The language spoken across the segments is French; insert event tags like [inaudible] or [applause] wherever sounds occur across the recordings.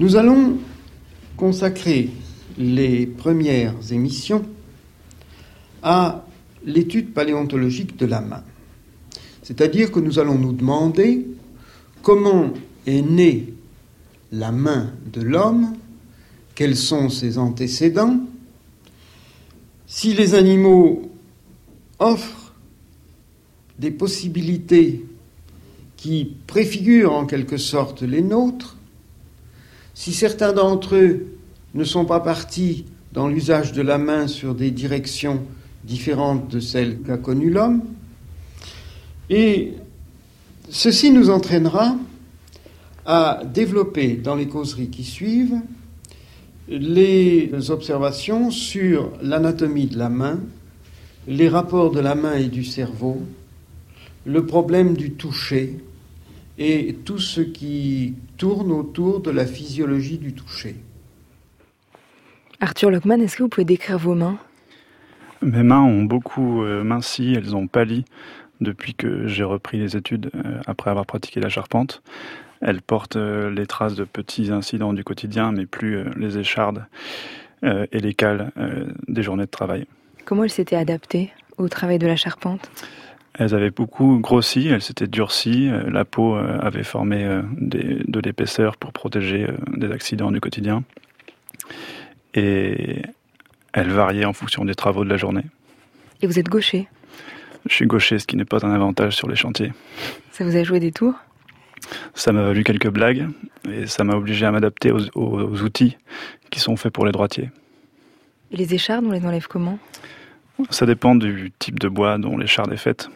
Nous allons consacrer les premières émissions à l'étude paléontologique de la main. C'est-à-dire que nous allons nous demander comment est née la main de l'homme, quels sont ses antécédents, si les animaux offrent des possibilités qui préfigurent en quelque sorte les nôtres, si certains d'entre eux ne sont pas partis dans l'usage de la main sur des directions différentes de celles qu'a connues l'homme, et ceci nous entraînera à développer dans les causeries qui suivent les observations sur l'anatomie de la main, les rapports de la main et du cerveau, le problème du toucher, et tout ce qui tourne autour de la physiologie du toucher. Arthur Lockman, est-ce que vous pouvez décrire vos mains? Mes mains ont beaucoup euh, minci, elles ont pâli depuis que j'ai repris les études euh, après avoir pratiqué la charpente. Elles portent euh, les traces de petits incidents du quotidien, mais plus les échardes et les cales des journées de travail. Comment elles s'étaient adaptées au travail de la charpente? Elles avaient beaucoup grossi, elles s'étaient durcies, euh, la peau euh, avait formé euh, de l'épaisseur pour protéger des accidents du quotidien. Et elles variaient en fonction des travaux de la journée. Et vous êtes gaucher? Je suis gaucher, ce qui n'est pas un avantage sur les chantiers. Ça vous a joué des tours? Ça m'a valu quelques blagues et ça m'a obligé à m'adapter aux, aux outils qui sont faits pour les droitiers. Et les échardes, on les enlève comment? Ça dépend du type de bois dont l'écharde est faite.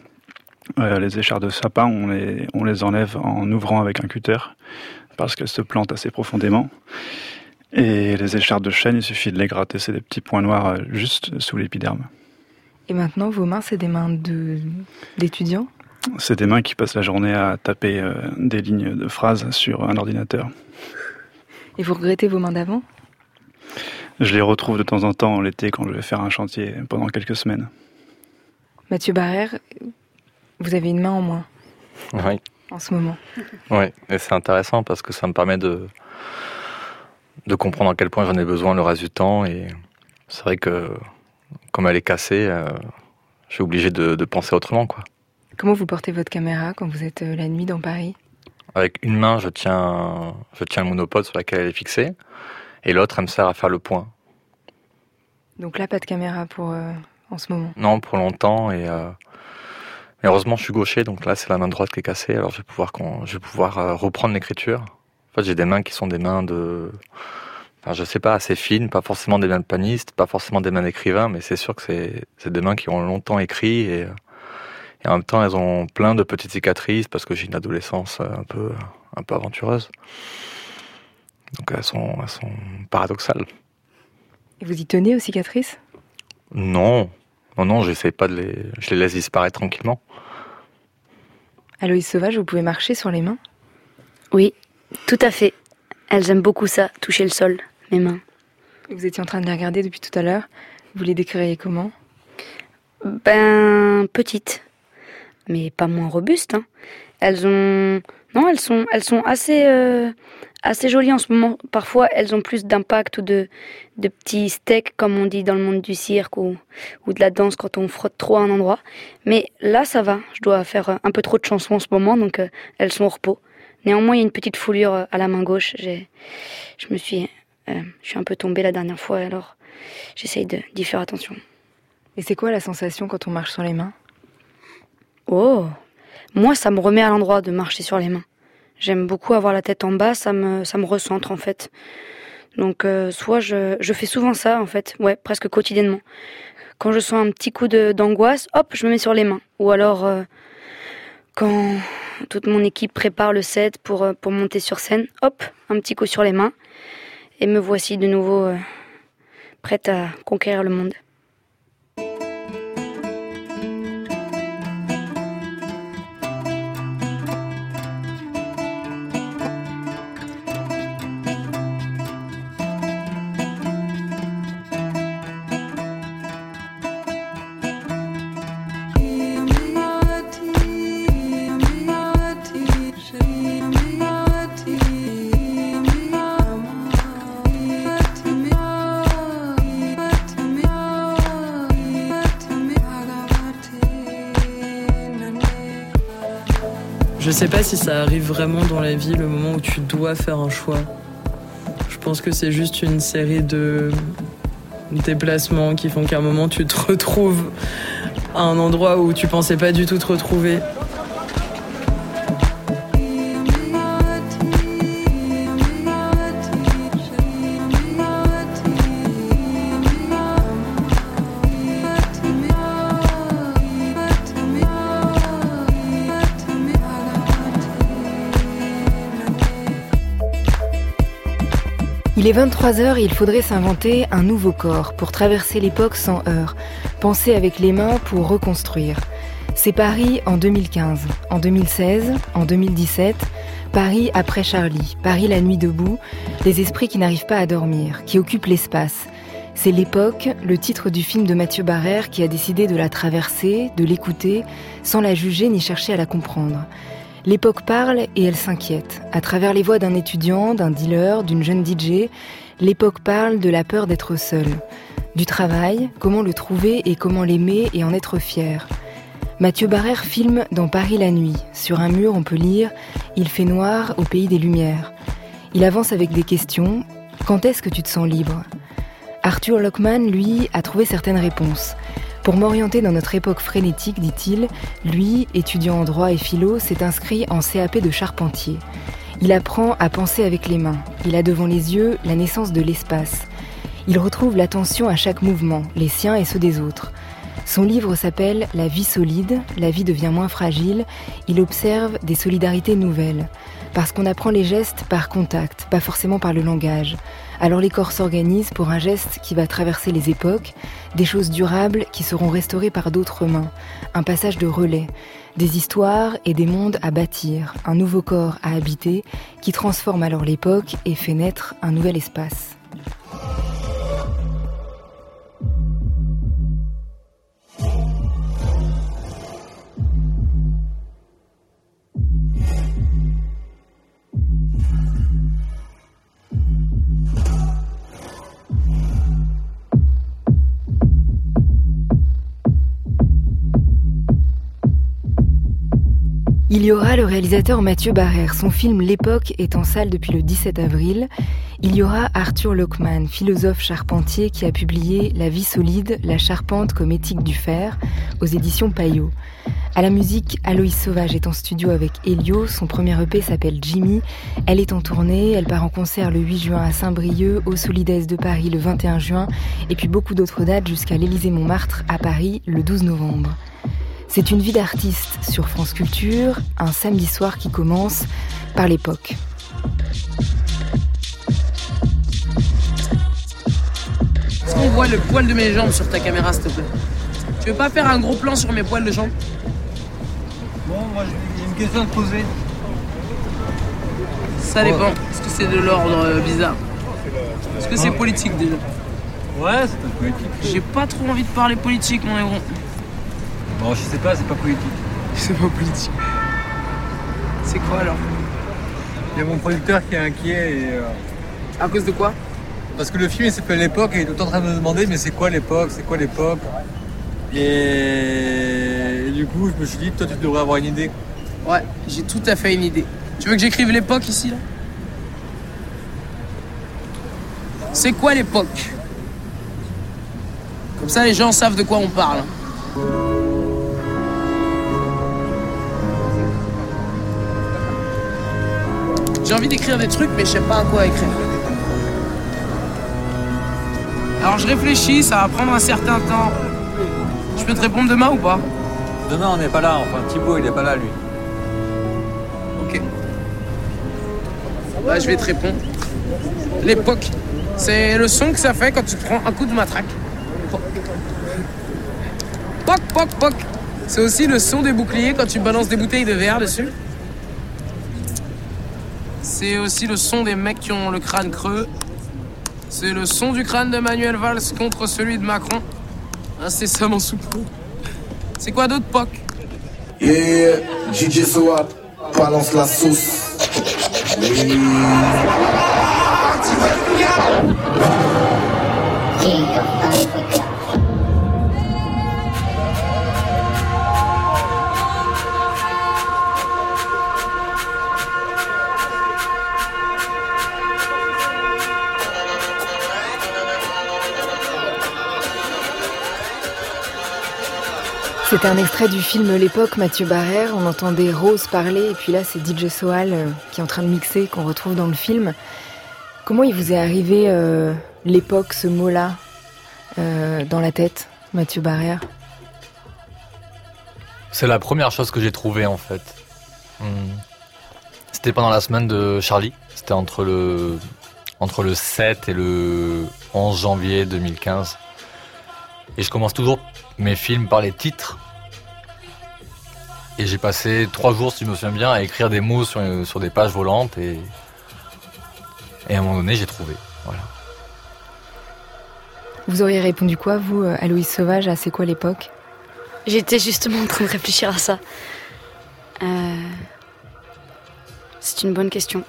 Euh, les échardes de sapin, on les, on les enlève en ouvrant avec un cutter parce qu'elles se plantent assez profondément. Et les échardes de chêne, il suffit de les gratter, c'est des petits points noirs euh, juste sous l'épiderme. Et maintenant, vos mains, c'est des mains d'étudiants? C'est des mains qui passent la journée à taper euh, des lignes de phrases sur un ordinateur. Et vous regrettez vos mains d'avant? Je les retrouve de temps en temps l'été quand je vais faire un chantier pendant quelques semaines. Mathieu Barrère, vous avez une main en moins. Oui. En ce moment. Oui, et c'est intéressant parce que ça me permet de, de comprendre à quel point j'en ai besoin le reste du temps. Et c'est vrai que comme elle est cassée, euh, je suis obligé de, penser autrement. Quoi. Comment vous portez votre caméra quand vous êtes euh, la nuit dans Paris? Avec une main, je tiens, je tiens le monopode sur laquelle elle est fixée, et l'autre, elle me sert à faire le point. Donc là, pas de caméra pour euh, en ce moment? Non, pour longtemps, et mais heureusement, je suis gaucher, donc là, c'est la main droite qui est cassée. Alors, je vais pouvoir, je vais pouvoir euh, reprendre l'écriture. En fait, j'ai des mains qui sont des mains de, enfin, je sais pas, assez fines, pas forcément des mains de paniste, pas forcément des mains d'écrivain, mais c'est sûr que c'est, des mains qui ont longtemps écrit et, et en même temps, elles ont plein de petites cicatrices parce que j'ai une adolescence euh, un peu, un peu aventureuse. Donc, elles sont, elles sont paradoxales. Et vous y tenez aux cicatrices? Non, non, non, j'essaie pas de les, je les laisse disparaître tranquillement. Aloïs Sauvage, vous pouvez marcher sur les mains? Oui, tout à fait. Elles aiment beaucoup ça, toucher le sol, mes mains. Vous étiez en train de les regarder depuis tout à l'heure. Vous les décririez comment? Ben, petites. Mais pas moins robustes. Hein. Elles ont. Non, elles sont, elles sont assez, euh, assez jolies en ce moment. Parfois, elles ont plus d'impact ou de, de petits steaks, comme on dit dans le monde du cirque ou, ou de la danse quand on frotte trop à un endroit. Mais là, ça va. Je dois faire un peu trop de chansons en ce moment, donc euh, elles sont au repos. Néanmoins, il y a une petite foulure euh, à la main gauche. J'ai, je me suis, euh, je suis un peu tombée la dernière fois, alors j'essaye d'y faire attention. Et c'est quoi la sensation quand on marche sur les mains? Oh, moi, ça me remet à l'endroit de marcher sur les mains. J'aime beaucoup avoir la tête en bas, ça me, ça me recentre en fait. Donc euh, soit je, fais souvent ça en fait, ouais, presque quotidiennement. Quand je sens un petit coup d'angoisse, hop, je me mets sur les mains. Ou alors euh, quand toute mon équipe prépare le set pour, euh, pour monter sur scène, hop, un petit coup sur les mains. Et me voici de nouveau prête à conquérir le monde. Sais pas si ça arrive vraiment dans la vie, le moment où tu dois faire un choix. Je pense que c'est juste une série de déplacements qui font qu'à un moment tu te retrouves à un endroit où tu pensais pas du tout te retrouver. Il est 23h et il faudrait s'inventer un nouveau corps pour traverser l'époque sans heurts, penser avec les mains pour reconstruire. C'est Paris en 2015, en 2016, en 2017, Paris après Charlie, Paris la nuit debout, les esprits qui n'arrivent pas à dormir, qui occupent l'espace. C'est l'époque, le titre du film de Mathieu Barrère qui a décidé de la traverser, de l'écouter, sans la juger ni chercher à la comprendre. L'époque parle et elle s'inquiète. À travers les voix d'un étudiant, d'un dealer, d'une jeune DJ, l'époque parle de la peur d'être seule. Du travail, comment le trouver et comment l'aimer et en être fier. Mathieu Barrère filme dans Paris la nuit. Sur un mur, on peut lire Il fait noir au pays des lumières. Il avance avec des questions. Quand est-ce que tu te sens libre? Arthur Lockman, lui, a trouvé certaines réponses. Pour m'orienter dans notre époque frénétique, dit-il, lui, étudiant en droit et philo, s'est inscrit en CAP de charpentier. Il apprend à penser avec les mains. Il a devant les yeux la naissance de l'espace. Il retrouve l'attention à chaque mouvement, les siens et ceux des autres. Son livre s'appelle La vie solide, la vie devient moins fragile. Il observe des solidarités nouvelles. Parce qu'on apprend les gestes par contact, pas forcément par le langage. Alors les corps s'organisent pour un geste qui va traverser les époques, des choses durables qui seront restaurées par d'autres mains, un passage de relais, des histoires et des mondes à bâtir, un nouveau corps à habiter qui transforme alors l'époque et fait naître un nouvel espace. Il y aura le réalisateur Mathieu Barrère. Son film L'époque est en salle depuis le 17 avril. Il y aura Arthur Lockman, philosophe charpentier qui a publié La vie solide, la charpente comme éthique du fer aux éditions Payot. À la musique, Aloïs Sauvage est en studio avec Elio. Son premier EP s'appelle Jimmy. Elle est en tournée. Elle part en concert le 8 juin à Saint-Brieuc, au Solides de Paris le 21 juin, et puis beaucoup d'autres dates jusqu'à l'Élysée-Montmartre à Paris le 12 novembre. C'est une vie d'artiste sur France Culture, un samedi soir qui commence par l'époque. Est-ce qu'on voit le poil de mes jambes sur ta caméra, s'il te plaît? Tu veux pas faire un gros plan sur mes poils de jambes? Bon, moi j'ai une question à te poser. Ça dépend. Est-ce que c'est de l'ordre euh, bizarre? Est-ce que c'est politique déjà? Ouais, c'est politique. J'ai pas trop envie de parler politique, mon héros. Bon, je sais pas, c'est pas politique. C'est pas politique. C'est quoi alors? Il y a mon producteur qui est inquiet et. euh, À cause de quoi? Parce que le film il s'appelle L'époque et il est tout le temps en train de me demander mais c'est quoi l'époque? C'est quoi l'époque? Et... et du coup, je me suis dit, toi tu devrais avoir une idée. Ouais, j'ai tout à fait une idée. Tu veux que j'écrive l'époque ici là? C'est quoi l'époque? Comme ça les gens savent de quoi on parle. J'ai envie d'écrire des trucs mais je sais pas à quoi écrire. Alors je réfléchis, ça va prendre un certain temps. Je peux te répondre demain ou pas? Demain on n'est pas là, enfin Thibaut il est pas là lui. Ok. Bah, je vais te répondre. L'époque, c'est le son que ça fait quand tu te prends un coup de matraque. Poc. Poc, poc, poc. C'est aussi le son des boucliers quand tu balances des bouteilles de verre dessus. C'est aussi le son des mecs qui ont le crâne creux. C'est le son du crâne de Manuel Valls contre celui de Macron. Incessamment sous peu. C'est quoi d'autre, Poc? Yeah, DJ Soap, balance la sauce. Oui. C'était un extrait du film L'époque, Mathieu Barrère. On entendait Rose parler, et puis là, c'est DJ Soal euh, qui est en train de mixer, qu'on retrouve dans le film. Comment il vous est arrivé euh, l'époque, ce mot-là, euh, dans la tête, Mathieu Barrère? C'est la première chose que j'ai trouvée, en fait. Hmm. C'était pendant la semaine de Charlie. C'était entre le, entre le 7 et le 11 janvier 2015. Et je commence toujours mes films par les titres. Et j'ai passé trois jours, si je me souviens bien, à écrire des mots sur, sur des pages volantes et, et à un moment donné, j'ai trouvé. Voilà. Vous auriez répondu quoi, vous, à Louise Sauvage, à C'est quoi l'époque? J'étais justement en train de réfléchir à ça. Euh, c'est une bonne question.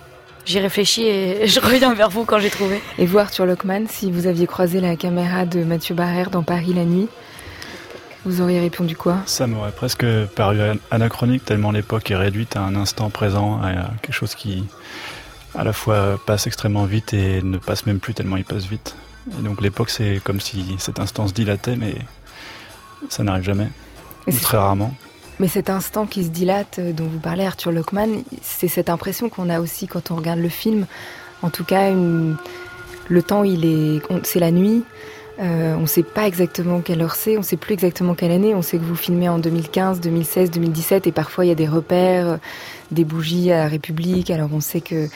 J'y réfléchis et [laughs] je reviens vers vous quand j'ai trouvé. Et vous, Arthur Lockman, si vous aviez croisé la caméra de Mathieu Barrère dans Paris la nuit, vous auriez répondu quoi Ça m'aurait presque paru anachronique tellement l'époque est réduite à un instant présent, à quelque chose qui à la fois passe extrêmement vite et ne passe même plus tellement il passe vite. Et donc l'époque c'est comme si cet instant se dilatait mais ça n'arrive jamais, ou très rarement. Mais cet instant qui se dilate euh, dont vous parlez Arthur Lockman, c'est cette impression qu'on a aussi quand on regarde le film. En tout cas, une... le temps il est, c'est la nuit. Euh, on ne sait pas exactement quelle heure c'est, on ne sait plus exactement quelle année. On sait que vous filmez en 2015, 2016, 2017 et parfois il y a des repères, euh, des bougies à la République. Alors on sait que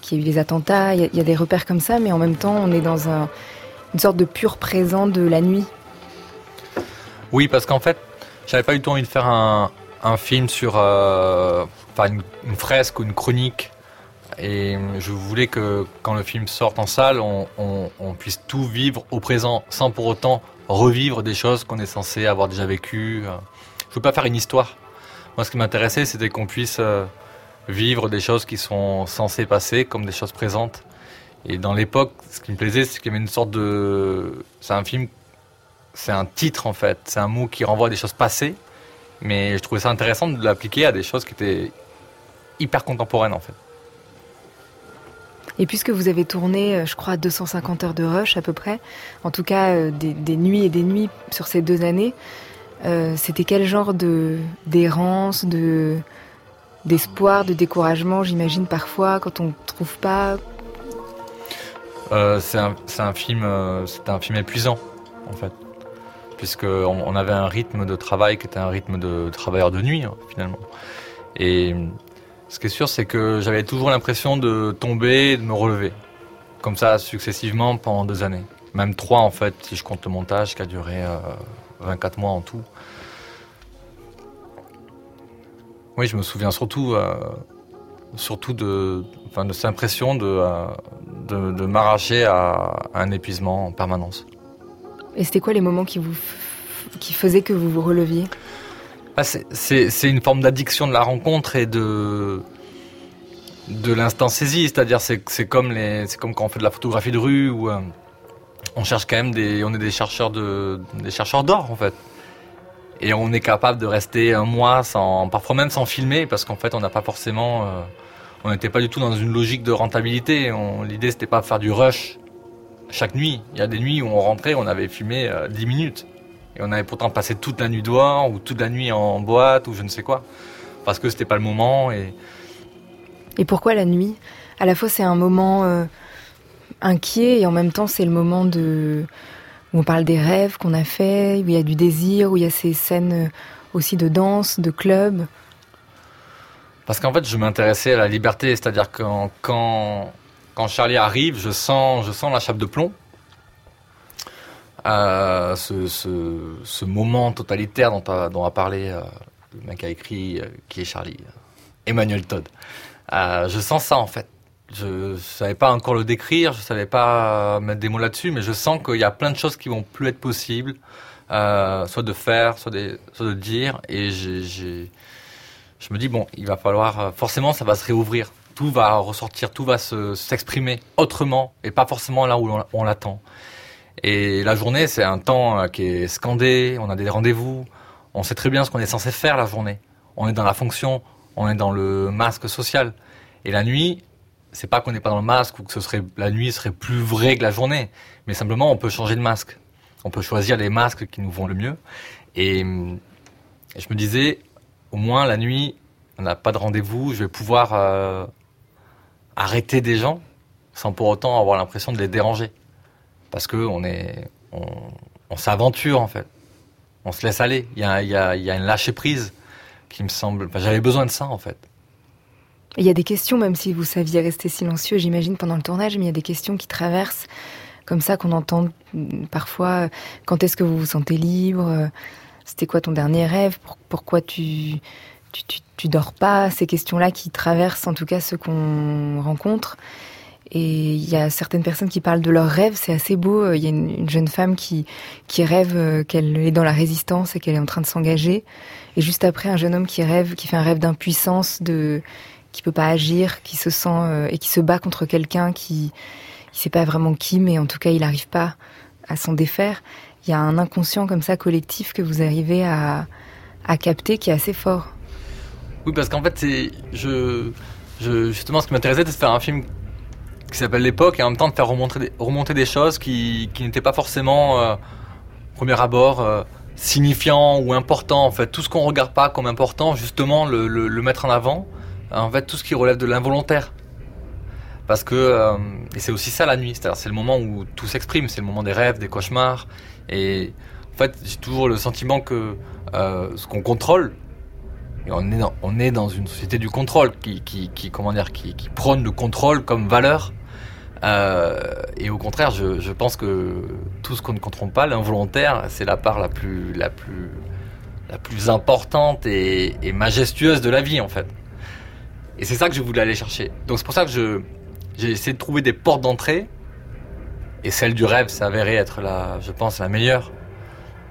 qu'il y a eu des attentats, il y, a, des repères comme ça, mais en même temps on est dans un, une sorte de pur présent de la nuit. Oui, parce qu'en fait, j'avais pas eu le temps de faire un, film sur euh, une, fresque ou une chronique et je voulais que quand le film sorte en salle, on, puisse tout vivre au présent sans pour autant revivre des choses qu'on est censé avoir déjà vécues. Je ne veux pas faire une histoire. Moi, ce qui m'intéressait, c'était qu'on puisse euh, vivre des choses qui sont censées passer comme des choses présentes. Et dans l'époque, ce qui me plaisait, c'est qu'il y avait une sorte de... C'est un film, c'est un titre en fait, c'est un mot qui renvoie à des choses passées, mais je trouvais ça intéressant de l'appliquer à des choses qui étaient hyper contemporaines en fait. Et puisque vous avez tourné, euh, je crois, 250 heures de rush à peu près, en tout cas euh, des, nuits et des nuits sur ces deux années, euh, c'était quel genre de d'errance, de d'espoir, de découragement, j'imagine parfois quand on ne trouve pas? c'est un, film, c'est un film épuisant en fait, puisque on, avait un rythme de travail qui était un rythme de travailleur de nuit hein, finalement, ce qui est sûr, c'est que j'avais toujours l'impression de tomber et de me relever. Comme ça, successivement pendant deux années. Même trois, en fait, si je compte le montage qui a duré 24 euh, mois en tout. Oui, je me souviens surtout, euh, surtout de, enfin, de cette impression de, euh, m'arracher à, un épuisement en permanence. Et c'était quoi les moments qui, vous, qui faisaient que vous vous releviez? Ah, c'est une forme d'addiction de la rencontre et de de l'instant saisi, c'est-à-dire c'est comme comme quand on fait de la photographie de rue où euh, on cherche quand même des on est des chercheurs de d'or en fait. Et on est capable de rester un mois sans parfois même sans filmer parce qu'en fait on n'a pas forcément euh, on n'était pas du tout dans une logique de rentabilité. L'idée c'était pas de faire du rush chaque nuit. Il y a des nuits où on rentrait, on avait filmé 10 euh, minutes. Et on avait pourtant passé toute la nuit dehors, ou toute la nuit en boîte, ou je ne sais quoi. Parce que c'était pas le moment. Et, et pourquoi la nuit? À la fois, c'est un moment euh, inquiet, et en même temps, c'est le moment de où on parle des rêves qu'on a fait, où il y a du désir, où il y a ces scènes euh, aussi de danse, de club. Parce qu'en fait, je m'intéressais à la liberté, c'est-à-dire que quand, quand Charlie arrive, je sens, je sens la chape de plomb ce, moment totalitaire dont a, a parlé euh, le mec a écrit, euh, qui est Charlie, euh, Emmanuel Todd. je sens ça en fait. Je ne savais pas encore le décrire, je ne savais pas mettre des mots là-dessus, mais je sens qu'il y a plein de choses qui vont plus être possibles, soit de faire, soit de dire, et je me dis bon, il va falloir, forcément, ça va se réouvrir tout va ressortir, tout va s'exprimer autrement et pas forcément là où on l'attend. Et la journée, c'est un temps euh, qui est scandé, on a des rendez-vous, on sait très bien ce qu'on est censé faire la journée. On est dans la fonction, on est dans le masque social. Et la nuit, c'est pas qu'on n'est pas dans le masque ou que ce serait la nuit serait plus vrai que la journée, mais simplement on peut changer de masque. On peut choisir les masques qui nous vont le mieux. Et, Et je me disais, au moins la nuit, on n'a pas de rendez-vous, je vais pouvoir euh, arrêter des gens sans pour autant avoir l'impression de les déranger. Parce que on est, on, s'aventure en fait, on se laisse aller. Il y a, y a, y a une lâcher prise qui me semble. J'avais besoin de ça en fait. Il y a des questions, même si vous saviez rester silencieux, j'imagine, pendant le tournage, mais il y a des questions qui traversent comme ça qu'on entend parfois. Quand est-ce que vous vous sentez libre? C'était quoi ton dernier rêve? Pourquoi tu, tu, tu, dors pas? Ces questions-là qui traversent en tout cas ceux qu'on rencontre. Et il y a certaines personnes qui parlent de leurs rêves, c'est assez beau. Il y a une, jeune femme qui, qui rêve euh, qu'elle est dans la résistance et qu'elle est en train de s'engager. Et juste après, un jeune homme qui rêve, qui fait un rêve d'impuissance, de qui peut pas agir, qui se sent euh, et qui se bat contre quelqu'un qui il sait pas vraiment qui, mais en tout cas, il n'arrive pas à s'en défaire. Il y a un inconscient comme ça collectif que vous arrivez à, à capter qui est assez fort. Oui, parce qu'en fait, c'est je, justement ce qui m'intéressait, c'était de faire un film qui s'appelle l'époque et en même temps de faire remonter des, remonter des choses qui, qui n'étaient pas forcément euh, premier abord euh, signifiants ou importants. En fait, tout ce qu'on regarde pas comme important, justement, le, le, mettre en avant. En fait, tout ce qui relève de l'involontaire. Parce que euh, et c'est aussi ça la nuit, c'est-à-dire c'est le moment où tout s'exprime, c'est le moment des rêves, des cauchemars. Et en fait, j'ai toujours le sentiment que euh, ce qu'on contrôle, on est dans, on est dans une société du contrôle qui, qui comment dire, qui, qui prône le contrôle comme valeur. Euh, et au contraire, je, pense que tout ce qu'on ne contrôle pas, l'involontaire, c'est la part la plus, la plus, la plus importante et, majestueuse de la vie, en fait. Et c'est ça que je voulais aller chercher. Donc c'est pour ça que j'ai essayé de trouver des portes d'entrée. Et celle du rêve avérée être la, je pense, la meilleure.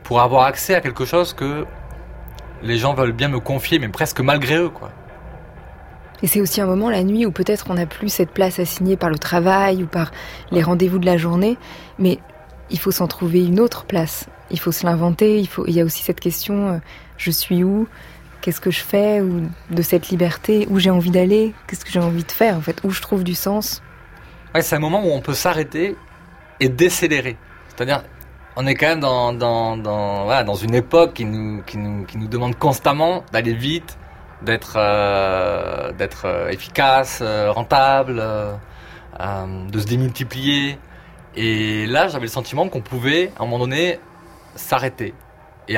Pour avoir accès à quelque chose que les gens veulent bien me confier, mais presque malgré eux, quoi. Et c'est aussi un moment, la nuit, où peut-être on n'a plus cette place assignée par le travail ou par les rendez-vous de la journée, mais il faut s'en trouver une autre place. Il faut se l'inventer. Il, faut... il y a aussi cette question euh, je suis où? Qu'est-ce que je fais? ou De cette liberté. Où j'ai envie d'aller? Qu'est-ce que j'ai envie de faire, en fait? Où je trouve du sens? Ouais, c'est un moment où on peut s'arrêter et décélérer. C'est-à-dire, on est quand même dans, dans, dans, voilà, dans une époque qui nous, qui nous, qui nous demande constamment d'aller vite, d'être euh, euh, efficace, euh, rentable, de se démultiplier. Et là, j'avais le sentiment qu'on pouvait, à un moment donné, s'arrêter. Et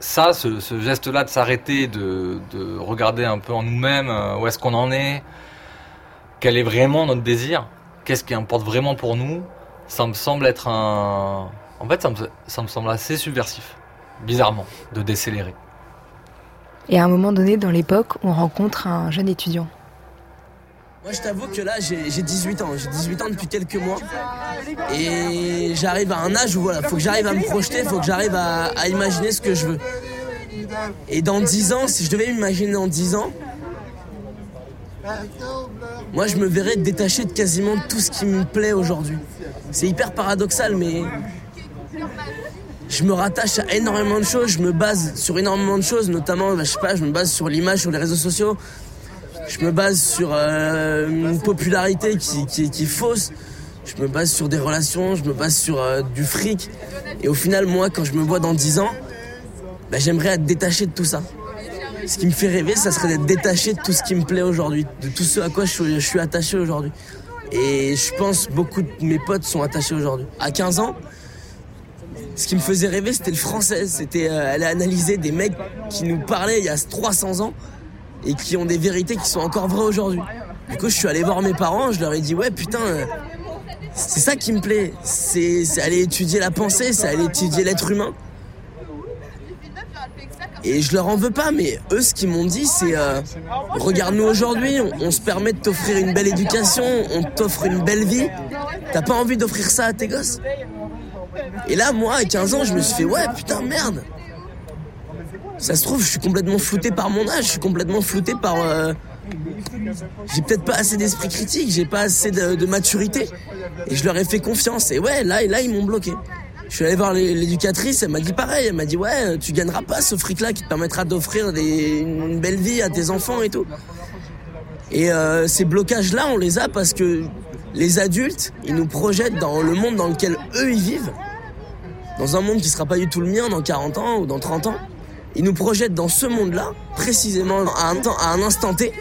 ça, ce, geste-là de s'arrêter, de, de, regarder un peu en nous-mêmes où est-ce qu'on en est, quel est vraiment notre désir, qu'est-ce qui importe vraiment pour nous, ça me semble être un... En fait, ça me semble assez subversif, bizarrement, de décélérer. Et à un moment donné, dans l'époque, on rencontre un jeune étudiant. Moi, je t'avoue que là, j'ai 18 ans. J'ai 18 ans depuis quelques mois. Et j'arrive à un âge où voilà, faut que j'arrive à me projeter, faut que j'arrive à, imaginer ce que je veux. Et dans 10 ans, si je devais m'imaginer dans 10 ans, moi, je me verrais détaché de quasiment tout ce qui me plaît aujourd'hui. C'est hyper paradoxal, mais je me rattache à énormément de choses, je me base sur énormément de choses, notamment, bah, je sais pas, je me base sur l'image, sur les réseaux sociaux, je me base sur euh, une popularité qui, est fausse, je me base sur des relations, je me base sur euh, du fric, et au final, moi, quand je me vois dans 10 ans, bah, j'aimerais être détaché de tout ça. Ce qui me fait rêver, ça serait d'être détaché de tout ce qui me plaît aujourd'hui, de tout ce à quoi je je suis attaché aujourd'hui. Et je pense beaucoup de mes potes sont attachés aujourd'hui. À 15 ans, ce qui me faisait rêver, c'était le français. C'était euh, aller analyser des mecs qui nous parlaient il y a 300 ans et qui ont des vérités qui sont encore vraies aujourd'hui. Du coup, je suis allé voir mes parents, je leur ai dit ouais putain, euh, c'est ça qui me plaît. C'est aller étudier la pensée, c'est aller étudier l'être humain. Et je leur en veux pas, mais eux, ce qu'ils m'ont dit, c'est euh, regarde-nous aujourd'hui, on, se permet de t'offrir une belle éducation, on t'offre une belle vie. T'as pas envie d'offrir ça à tes gosses? Et là, moi, à 15 ans, je me suis fait ouais, putain, merde. Ça se trouve, je suis complètement flouté par mon âge, je suis complètement flouté par. Euh, j'ai peut-être pas assez d'esprit critique, j'ai pas assez de, maturité. Et je leur ai fait confiance. Et ouais, là, là, ils m'ont bloqué. Je suis allé voir l'éducatrice, elle m'a dit pareil, elle m'a dit ouais, tu gagneras pas ce fric-là qui te permettra d'offrir une belle vie à tes enfants et tout. Et euh, ces blocages-là, on les a parce que les adultes, ils nous projettent dans le monde dans lequel eux ils vivent, dans un monde qui sera pas du tout le mien dans 40 ans ou dans 30 ans. ils nous projettent dans ce monde-là, précisément à un, temps, à un instant T,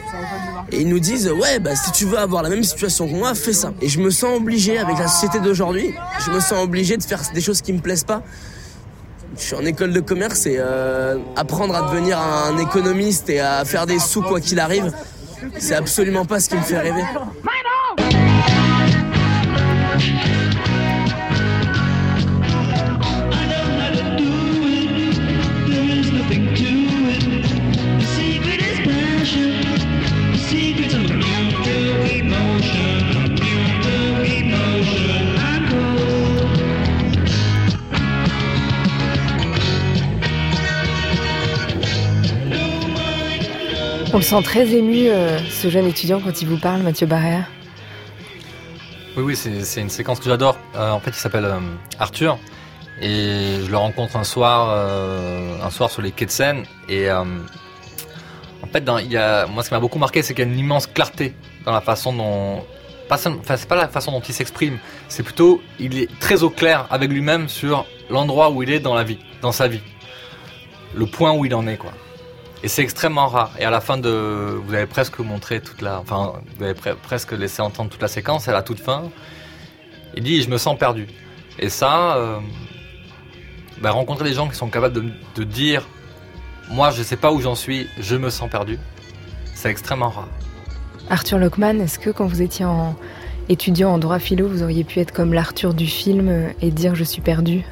et ils nous disent ouais bah si tu veux avoir la même situation que moi, fais ça. Et je me sens obligé avec la société d'aujourd'hui, je me sens obligé de faire des choses qui me plaisent pas. Je suis en école de commerce et euh, apprendre à devenir un économiste et à faire des sous quoi qu'il arrive, c'est absolument pas ce qui me fait rêver. On le sent très ému, euh, ce jeune étudiant, quand il vous parle, Mathieu Barrère. Oui, oui, c'est une séquence que j'adore. Euh, en fait, il s'appelle euh, Arthur. Et je le rencontre un soir, un soir sur les quais de Seine. Et en fait, moi, ce qui m'a beaucoup marqué, c'est qu'il y a une immense clarté dans la façon dont. Enfin, c'est pas la façon dont il s'exprime. C'est plutôt, il est très au clair avec lui-même sur l'endroit où il est dans la vie, dans sa vie. Le point où il en est, quoi. Et c'est extrêmement rare. Et à la fin de, vous avez presque montré toute la, enfin, vous avez presque laissé entendre toute la séquence. Et à la toute fin, il dit, je me sens perdu. Et ça, euh, bah, rencontrer des gens qui sont capables de, de dire, moi, je sais pas où j'en suis, je me sens perdu. C'est extrêmement rare. Arthur Lockman, est-ce que quand vous étiez en étudiant en droit philo, vous auriez pu être comme l'Arthur du film et dire je suis perdu?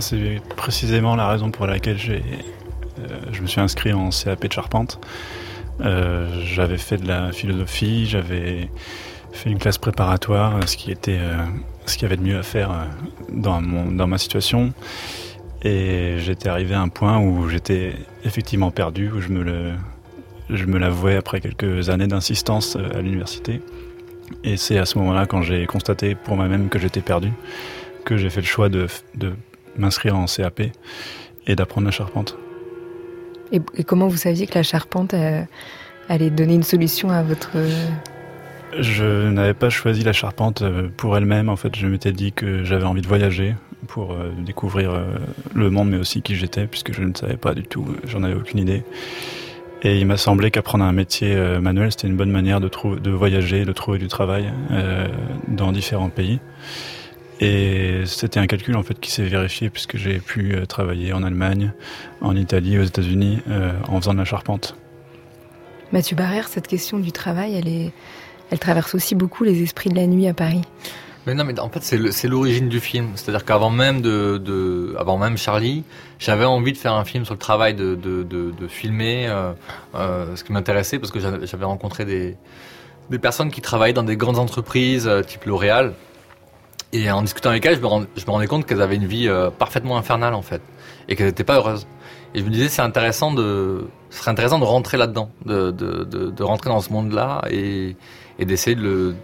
C'est précisément la raison pour laquelle j'ai je me suis inscrit en CAP de charpente. Euh, j'avais fait de la philosophie, j'avais fait une classe préparatoire, ce qui était euh, ce qu'il y avait de mieux à faire dans, mon, dans ma situation. Et j'étais arrivé à un point où j'étais effectivement perdu, où je me je me l'avouais après quelques années d'insistance à l'université. Et c'est à ce moment-là, quand j'ai constaté pour moi-même que j'étais perdu, que j'ai fait le choix de, de m'inscrire en CAP et d'apprendre la charpente. Et, comment vous saviez que la charpente euh, allait donner une solution à votre... Euh, je n'avais pas choisi la charpente euh, pour elle-même. En fait, je m'étais dit que j'avais envie de voyager pour découvrir le monde, mais aussi qui j'étais, puisque je ne savais pas du tout, j'en avais aucune idée. Et il m'a semblé qu'apprendre un métier manuel, c'était une bonne manière de, de voyager, de trouver du travail dans différents pays. Et c'était un calcul en fait qui s'est vérifié puisque j'ai pu euh, travailler en Allemagne, en Italie, aux États-Unis, euh, en faisant de la charpente. Mathieu Barrère, cette question du travail, elle, est, elle traverse aussi beaucoup les esprits de la nuit à Paris. Mais non, mais en fait, c'est l'origine du film. C'est-à-dire qu'avant même de, de, avant même Charlie, j'avais envie de faire un film sur le travail, de, de, de filmer euh, euh, ce qui m'intéressait, parce que j'avais rencontré des, des personnes qui travaillaient dans des grandes entreprises, type L'Oréal, et en discutant avec elles, je me, rendais compte qu'elles avaient une vie euh, parfaitement infernale en fait, et qu'elles n'étaient pas heureuses. Et je me disais, c'est intéressant de, ce serait intéressant de rentrer là-dedans, de, rentrer dans ce monde-là et, d'essayer de le,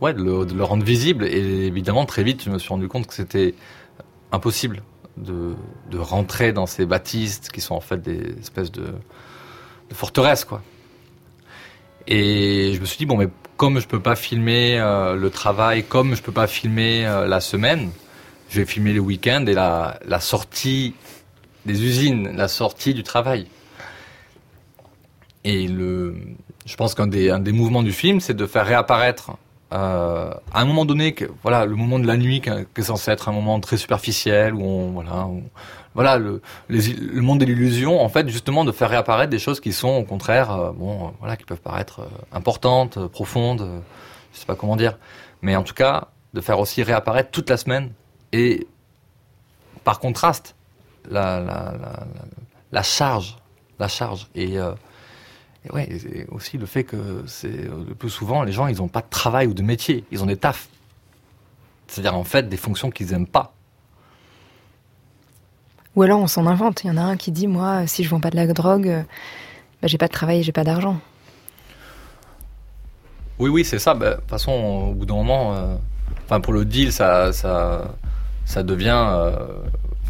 ouais, de le, rendre visible. Et évidemment, très vite, je me suis rendu compte que c'était impossible de, rentrer dans ces bâtisses qui sont en fait des espèces de, de forteresses, quoi. Et je me suis dit, bon, mais comme je peux pas filmer euh, le travail, comme je peux pas filmer euh, la semaine, je vais filmer le week-end et la, sortie des usines, la sortie du travail. Et le, je pense qu'un des, mouvements du film, c'est de faire réapparaître euh, à un moment donné, voilà, le moment de la nuit qui est censé être un moment très superficiel où on, voilà, voilà le, monde de l'illusion, en fait, justement, de faire réapparaître des choses qui sont au contraire, euh, bon, euh, voilà, qui peuvent paraître euh, importantes, profondes, je sais pas comment dire, mais en tout cas, de faire aussi réapparaître toute la semaine et par contraste la, charge, la charge. Et, ouais, aussi le fait que c'est le plus souvent les gens ils ont pas de travail ou de métier, ils ont des tafs, c'est-à-dire en fait des fonctions qu'ils aiment pas. Ou alors on s'en invente. Il y en a un qui dit Moi, si je vends pas de la drogue, euh, bah, j'ai pas de travail, j'ai pas d'argent. Oui, oui, c'est ça. Bah, de toute façon, au bout d'un moment, euh, pour le deal, ça, ça, ça devient. Euh,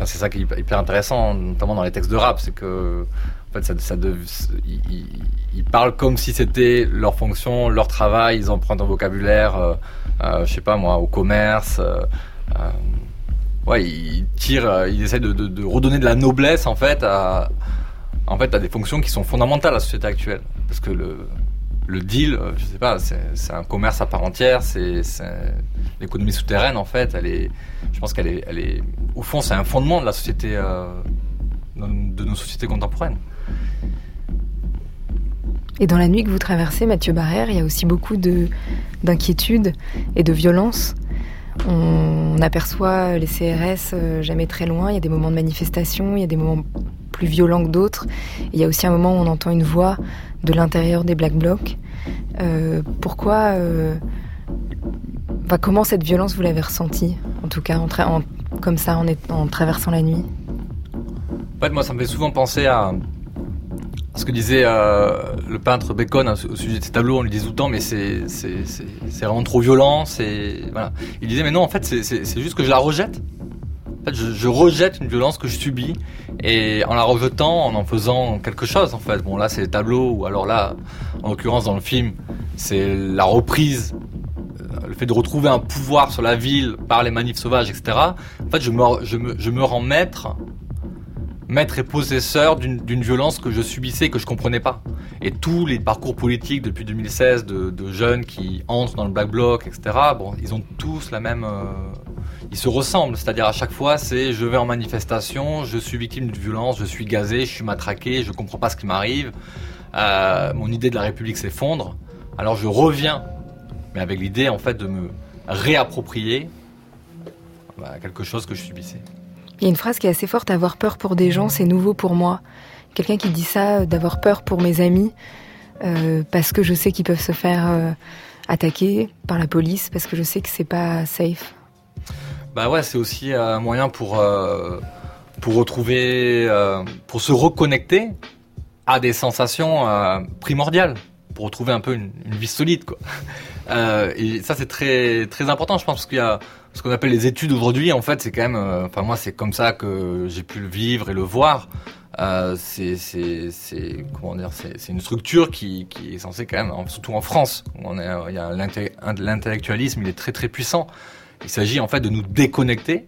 c'est ça qui est hyper intéressant, notamment dans les textes de rap, c'est que en fait, ça, ils, parlent comme si c'était leur fonction, leur travail. Ils empruntent un vocabulaire, je sais pas moi, au commerce ouais, il tire, euh, il essaie de, redonner de la noblesse en fait à, en fait, à des fonctions qui sont fondamentales à la société actuelle. Parce que le, le deal, euh, je sais pas, c'est un commerce à part entière, c'est l'économie souterraine en fait. Elle est, je pense qu'elle est, elle est, au fond, c'est un fondement de la société, euh, de nos sociétés contemporaines. Et dans la nuit que vous traversez, Mathieu Barrère, il y a aussi beaucoup d'inquiétude et de violence. On, aperçoit les CRS euh, jamais très loin. Il y a des moments de manifestation, il y a des moments plus violents que d'autres. Il y a aussi un moment où on entend une voix de l'intérieur des Black Blocs. Euh, pourquoi, euh, comment cette violence vous l'avez ressentie, en tout cas, comme ça, en, en traversant la nuit? En fait, moi, ça me fait souvent penser à ce que disait euh, le peintre Bacon au sujet de ces tableaux, on lui disait tout le temps, mais c'est vraiment trop violent. Voilà. Il disait, mais non, en fait, c'est juste que je la rejette. En fait, je, je, rejette une violence que je subis et en la rejetant, en en faisant quelque chose. En fait, bon là, c'est les tableaux ou alors là, en l'occurrence dans le film, c'est la reprise, euh, le fait de retrouver un pouvoir sur la ville par les manifs sauvages, etc. En fait, je me rends maître maître et possesseur d'une violence que je subissais et que je comprenais pas. Et tous les parcours politiques depuis 2016 de, jeunes qui entrent dans le Black Bloc, etc., bon, ils ont tous la même... Euh, ils se ressemblent, c'est-à-dire à chaque fois, c'est je vais en manifestation, je suis victime d'une violence, je suis gazé, je suis matraqué, je comprends pas ce qui m'arrive, euh, mon idée de la République s'effondre, alors je reviens, mais avec l'idée en fait de me réapproprier bah, quelque chose que je subissais. Il y a une phrase qui est assez forte, avoir peur pour des gens, c'est nouveau pour moi. Quelqu'un qui dit ça, d'avoir peur pour mes amis, euh, parce que je sais qu'ils peuvent se faire euh, attaquer par la police, parce que je sais que c'est pas safe. Bah ouais, c'est aussi un moyen pour, euh, pour retrouver, euh, pour se reconnecter à des sensations euh, primordiales, pour retrouver un peu une, une vie solide, quoi. [laughs] et ça, c'est très, très important, je pense, parce qu'il y a ce qu'on appelle les études aujourd'hui, en fait, c'est quand même, euh, enfin moi, c'est comme ça que j'ai pu le vivre et le voir. Euh, c'est, comment dire, c'est, une structure qui, est censée quand même, surtout en France, où on est, l'intellectualisme, il est très très puissant. Il s'agit en fait de nous déconnecter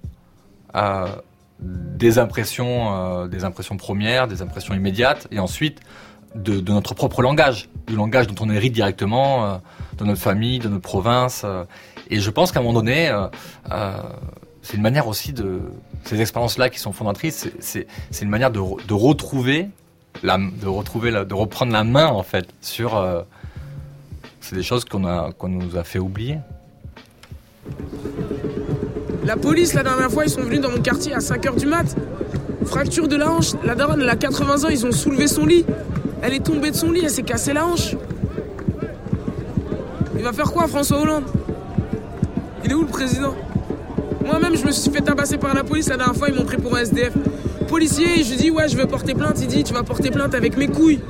euh, des impressions, euh, des impressions premières, des impressions immédiates, et ensuite de, notre propre langage, du langage dont on hérite directement euh, de notre famille, de notre province. Et je pense qu'à un moment donné, euh, euh, c'est une manière aussi de ces expériences-là qui sont fondatrices. C'est une manière de, retrouver la, de retrouver, de reprendre la main en fait sur. Euh, c'est des choses qu'on a, qu'on nous a fait oublier. La police, la dernière fois, ils sont venus dans mon quartier à 5h du mat. Fracture de la hanche. La daronne, elle a 80 ans, ils ont soulevé son lit. Elle est tombée de son lit, elle s'est cassée la hanche. Il va faire quoi, François Hollande? Il est où le président? Moi-même, je me suis fait tabasser par la police la dernière fois, ils m'ont pris pour un SDF. Policier, je lui dis, ouais, je veux porter plainte. Il dit, tu vas porter plainte avec mes couilles.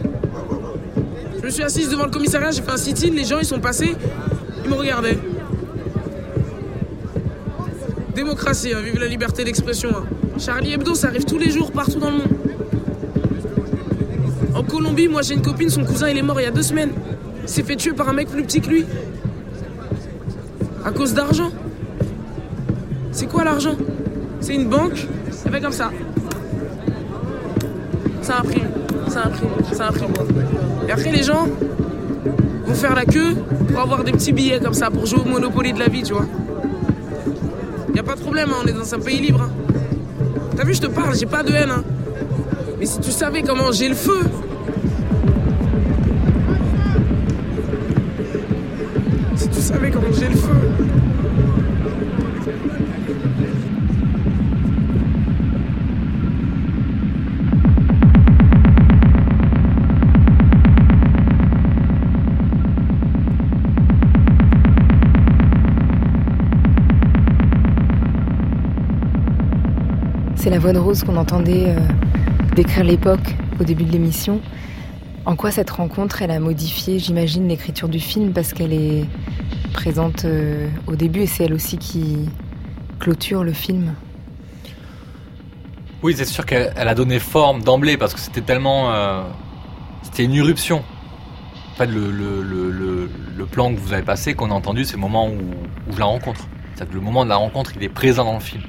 Je me suis assise devant le commissariat, j'ai fait un sit-in, les gens, ils sont passés, ils me regardaient. Démocratie, hein, vive la liberté d'expression. Hein. Charlie Hebdo, ça arrive tous les jours, partout dans le monde. En Colombie, moi j'ai une copine, son cousin il est mort il y a deux semaines. Il s'est fait tuer par un mec plus petit que lui. À cause d'argent C'est quoi l'argent? C'est une banque? Ça fait comme ça. Ça imprime, ça imprime, ça imprime. Et après les gens vont faire la queue pour avoir des petits billets comme ça, pour jouer au Monopoly de la vie, tu vois. Y a pas de problème, hein, on est dans un pays libre. Hein. T'as vu, je te parle, j'ai pas de haine. Hein. Mais si tu savais comment j'ai le feu, voix de Rose qu'on entendait euh, décrire l'époque au début de l'émission. En quoi cette rencontre, elle a modifié, j'imagine, l'écriture du film parce qu'elle est présente euh, au début et c'est elle aussi qui clôture le film? Oui, c'est sûr qu'elle a donné forme d'emblée parce que c'était tellement. Euh, c'était une irruption. En fait, le, plan que vous avez passé, qu'on a entendu, c'est le moment où, où je la rencontre. C'est-à-dire que le moment de la rencontre, il est présent dans le film.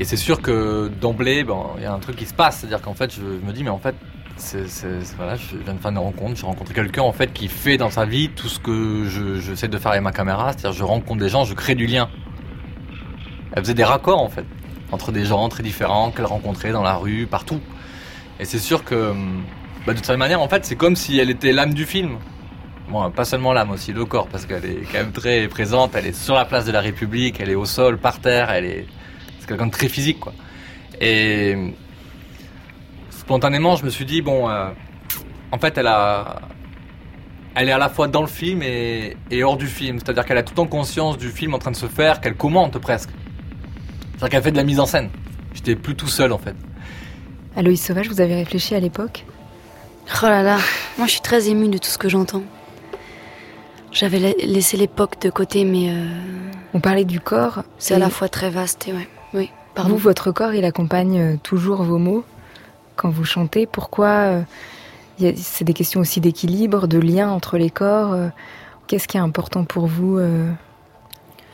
Et c'est sûr que d'emblée, bon, il y a un truc qui se passe, c'est-à-dire qu'en fait, je, me dis, mais en fait, voilà, je viens de faire une rencontre, j'ai rencontré quelqu'un en fait qui fait dans sa vie tout ce que je, j'essaie de faire avec ma caméra, c'est-à-dire je rencontre des gens, je crée du lien. Elle faisait des raccords en fait entre des gens très différents qu'elle rencontrait dans la rue, partout. Et c'est sûr que, bah, de cette manière, en fait, c'est comme si elle était l'âme du film. Bon, pas seulement l'âme, aussi le corps, parce qu'elle est quand même très présente. Elle est sur la place de la République, elle est au sol, par terre, elle est, c'est quelqu'un de très physique, quoi. Et spontanément, je me suis dit bon, euh, en fait, elle a, elle est à la fois dans le film et, et hors du film. C'est-à-dire qu'elle a tout en conscience du film en train de se faire, qu'elle commente presque. C'est-à-dire qu'elle fait de la mise en scène. J'étais plus tout seul, en fait. Aloïs Sauvage, vous avez réfléchi à l'époque? Oh là là, moi je suis très émue de tout ce que j'entends. J'avais laissé l'époque de côté, mais. Euh, On parlait du corps. C'est à la fois très vaste et ouais. Oui, pardon. Vous, votre corps, il accompagne euh, toujours vos mots quand vous chantez. Pourquoi euh, C'est des questions aussi d'équilibre, de lien entre les corps. Qu'est-ce qui est important pour vous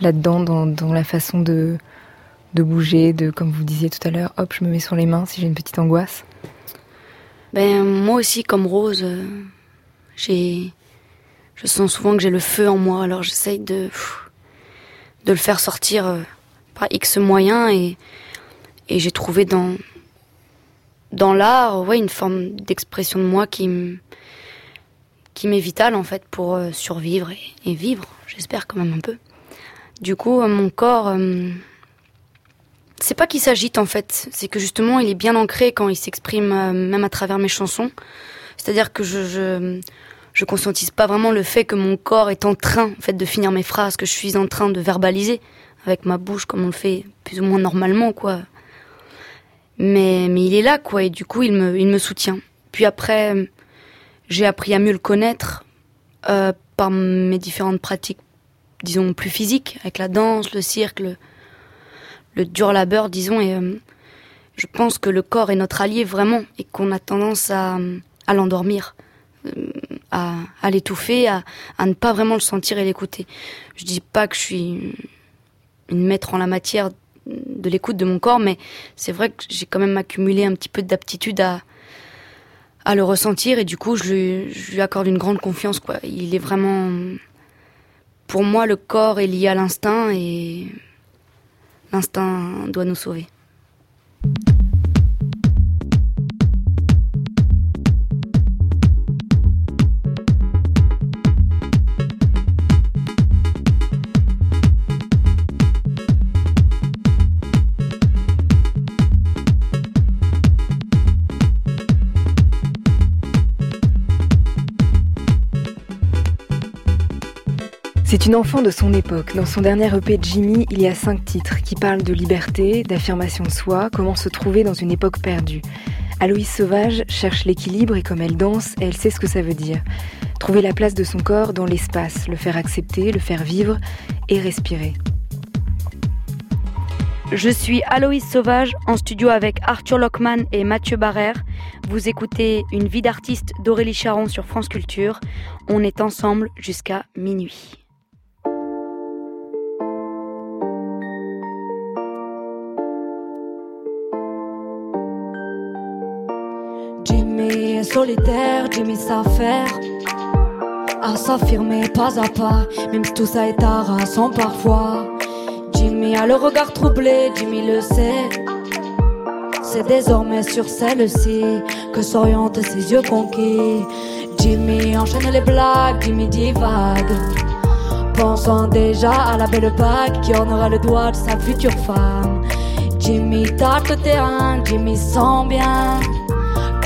là-dedans, dans, la façon de, de bouger, de, comme vous disiez tout à l'heure, hop, je me mets sur les mains si j'ai une petite angoisse? Ben, moi aussi, comme Rose, j'ai je sens souvent que j'ai le feu en moi, alors j'essaye de, de le faire sortir euh, par X moyens et, et j'ai trouvé dans, dans l'art ouais, une forme d'expression de moi qui qui m'est vitale en fait pour euh, survivre et, vivre, j'espère quand même un peu. Du coup, euh, mon corps, c'est pas qu'il s'agite en fait, c'est que justement il est bien ancré quand il s'exprime même à travers mes chansons. C'est-à-dire que je, je je conscientise pas vraiment le fait que mon corps est en train en fait de finir mes phrases, que je suis en train de verbaliser avec ma bouche comme on le fait plus ou moins normalement quoi. Mais mais il est là quoi et du coup il me il me soutient. Puis après j'ai appris à mieux le connaître euh, par mes différentes pratiques disons plus physiques avec la danse, le cirque, le, dur labeur disons et euh, je pense que le corps est notre allié vraiment et qu'on a tendance à à l'endormir. Euh, à, à l'étouffer, à, à, ne pas vraiment le sentir et l'écouter. Je dis pas que je suis une maître en la matière de l'écoute de mon corps, mais c'est vrai que j'ai quand même accumulé un petit peu d'aptitude à, à le ressentir et du coup je lui, je lui, accorde une grande confiance. Quoi. Il est vraiment... Pour moi, le corps est lié à l'instinct et l'instinct doit nous sauver. C'est une enfant de son époque. Dans son dernier EP Jimmy, il y a cinq titres qui parlent de liberté, d'affirmation de soi, comment se trouver dans une époque perdue. Aloïs Sauvage cherche l'équilibre et comme elle danse, elle sait ce que ça veut dire. Trouver la place de son corps dans l'espace, le faire accepter, le faire vivre et respirer. Je suis Aloïs Sauvage en studio avec Arthur Lockman et Mathieu Barrère. Vous écoutez Une vie d'artiste d'Aurélie Charon sur France Culture. On est ensemble jusqu'à minuit. Solitaire, Jimmy faire à s'affirmer pas à pas, même si tout ça est harassant parfois. Jimmy a le regard troublé, Jimmy le sait. C'est désormais sur celle-ci que s'orientent ses yeux conquis. Jimmy enchaîne les blagues, Jimmy divague. Pensant déjà à la belle bague qui ornera le doigt de sa future femme. Jimmy tâche le terrain, Jimmy sent bien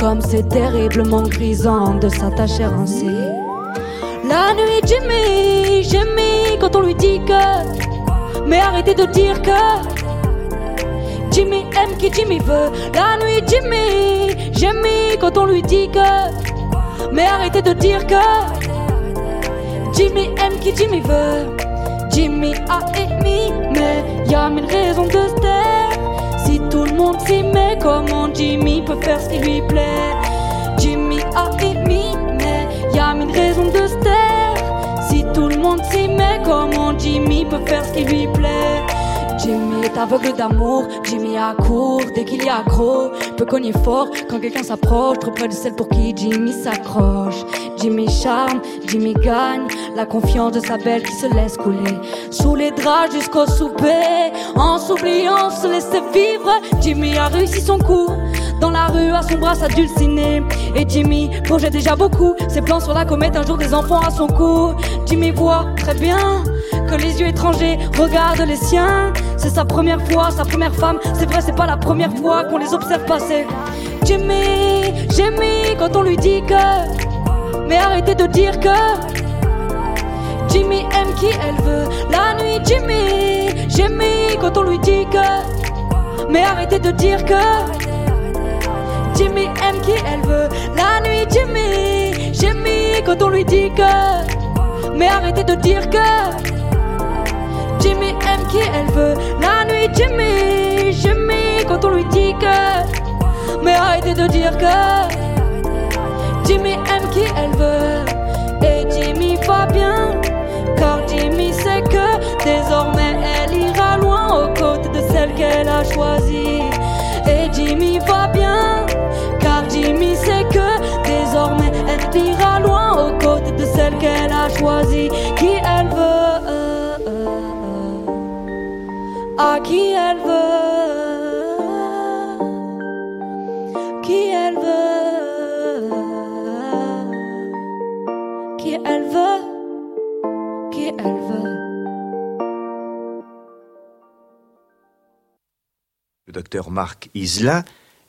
comme c'est terriblement grisant de s'attacher ainsi. La nuit, Jimmy, Jimmy, quand on lui dit que. Mais arrêtez de dire que. Jimmy aime qui Jimmy veut. La nuit, Jimmy, Jimmy, quand on lui dit que. Mais arrêtez de dire que. Jimmy aime qui Jimmy veut. Jimmy a émis, mais y a mille raisons de se taire. Tout le monde s'y met, comment Jimmy peut faire ce qui lui plaît? Jimmy a émis, mais y a mille raisons de se taire. Si tout le monde s'y met, comment Jimmy peut faire ce qui lui plaît? Jimmy est aveugle d'amour. Jimmy accourt dès qu'il y a gros. Peut cogner fort quand quelqu'un s'approche. Trop près de celle pour qui Jimmy s'accroche. Jimmy charme, Jimmy gagne. La confiance de sa belle qui se laisse couler. Sous les draps jusqu'au souper. En s'oubliant, se laisser vivre. Jimmy a réussi son coup. Dans la rue, à son bras, dulciné. Et Jimmy projette déjà beaucoup. Ses plans sur la comète, un jour des enfants à son cou. Jimmy voit très bien que les yeux étrangers regardent les siens. C'est sa première fois, sa première femme. C'est vrai, c'est pas la première fois qu'on les observe passer. Jimmy, Jimmy, quand on lui dit que. Mais arrêtez de dire que. Jimmy aime qui elle veut. La nuit, Jimmy, Jimmy, quand on lui dit que. Mais arrêtez de dire que. Jimmy aime qui elle veut. La nuit, Jimmy, Jimmy, quand on lui dit que. Mais arrêtez de dire que. Jimmy aime qui elle veut. La nuit, Jimmy, Jimmy, quand on lui dit que. Mais arrêtez de dire que. Jimmy aime qui elle veut. Et Jimmy va bien. Car Jimmy sait que désormais elle ira loin aux côtés de celle qu'elle a choisie. Et Jimmy va bien. Car Jimmy sait que désormais elle ira loin aux côtés de celle qu'elle a choisie. Qui elle veut. À qui elle veut. Docteur Marc Isla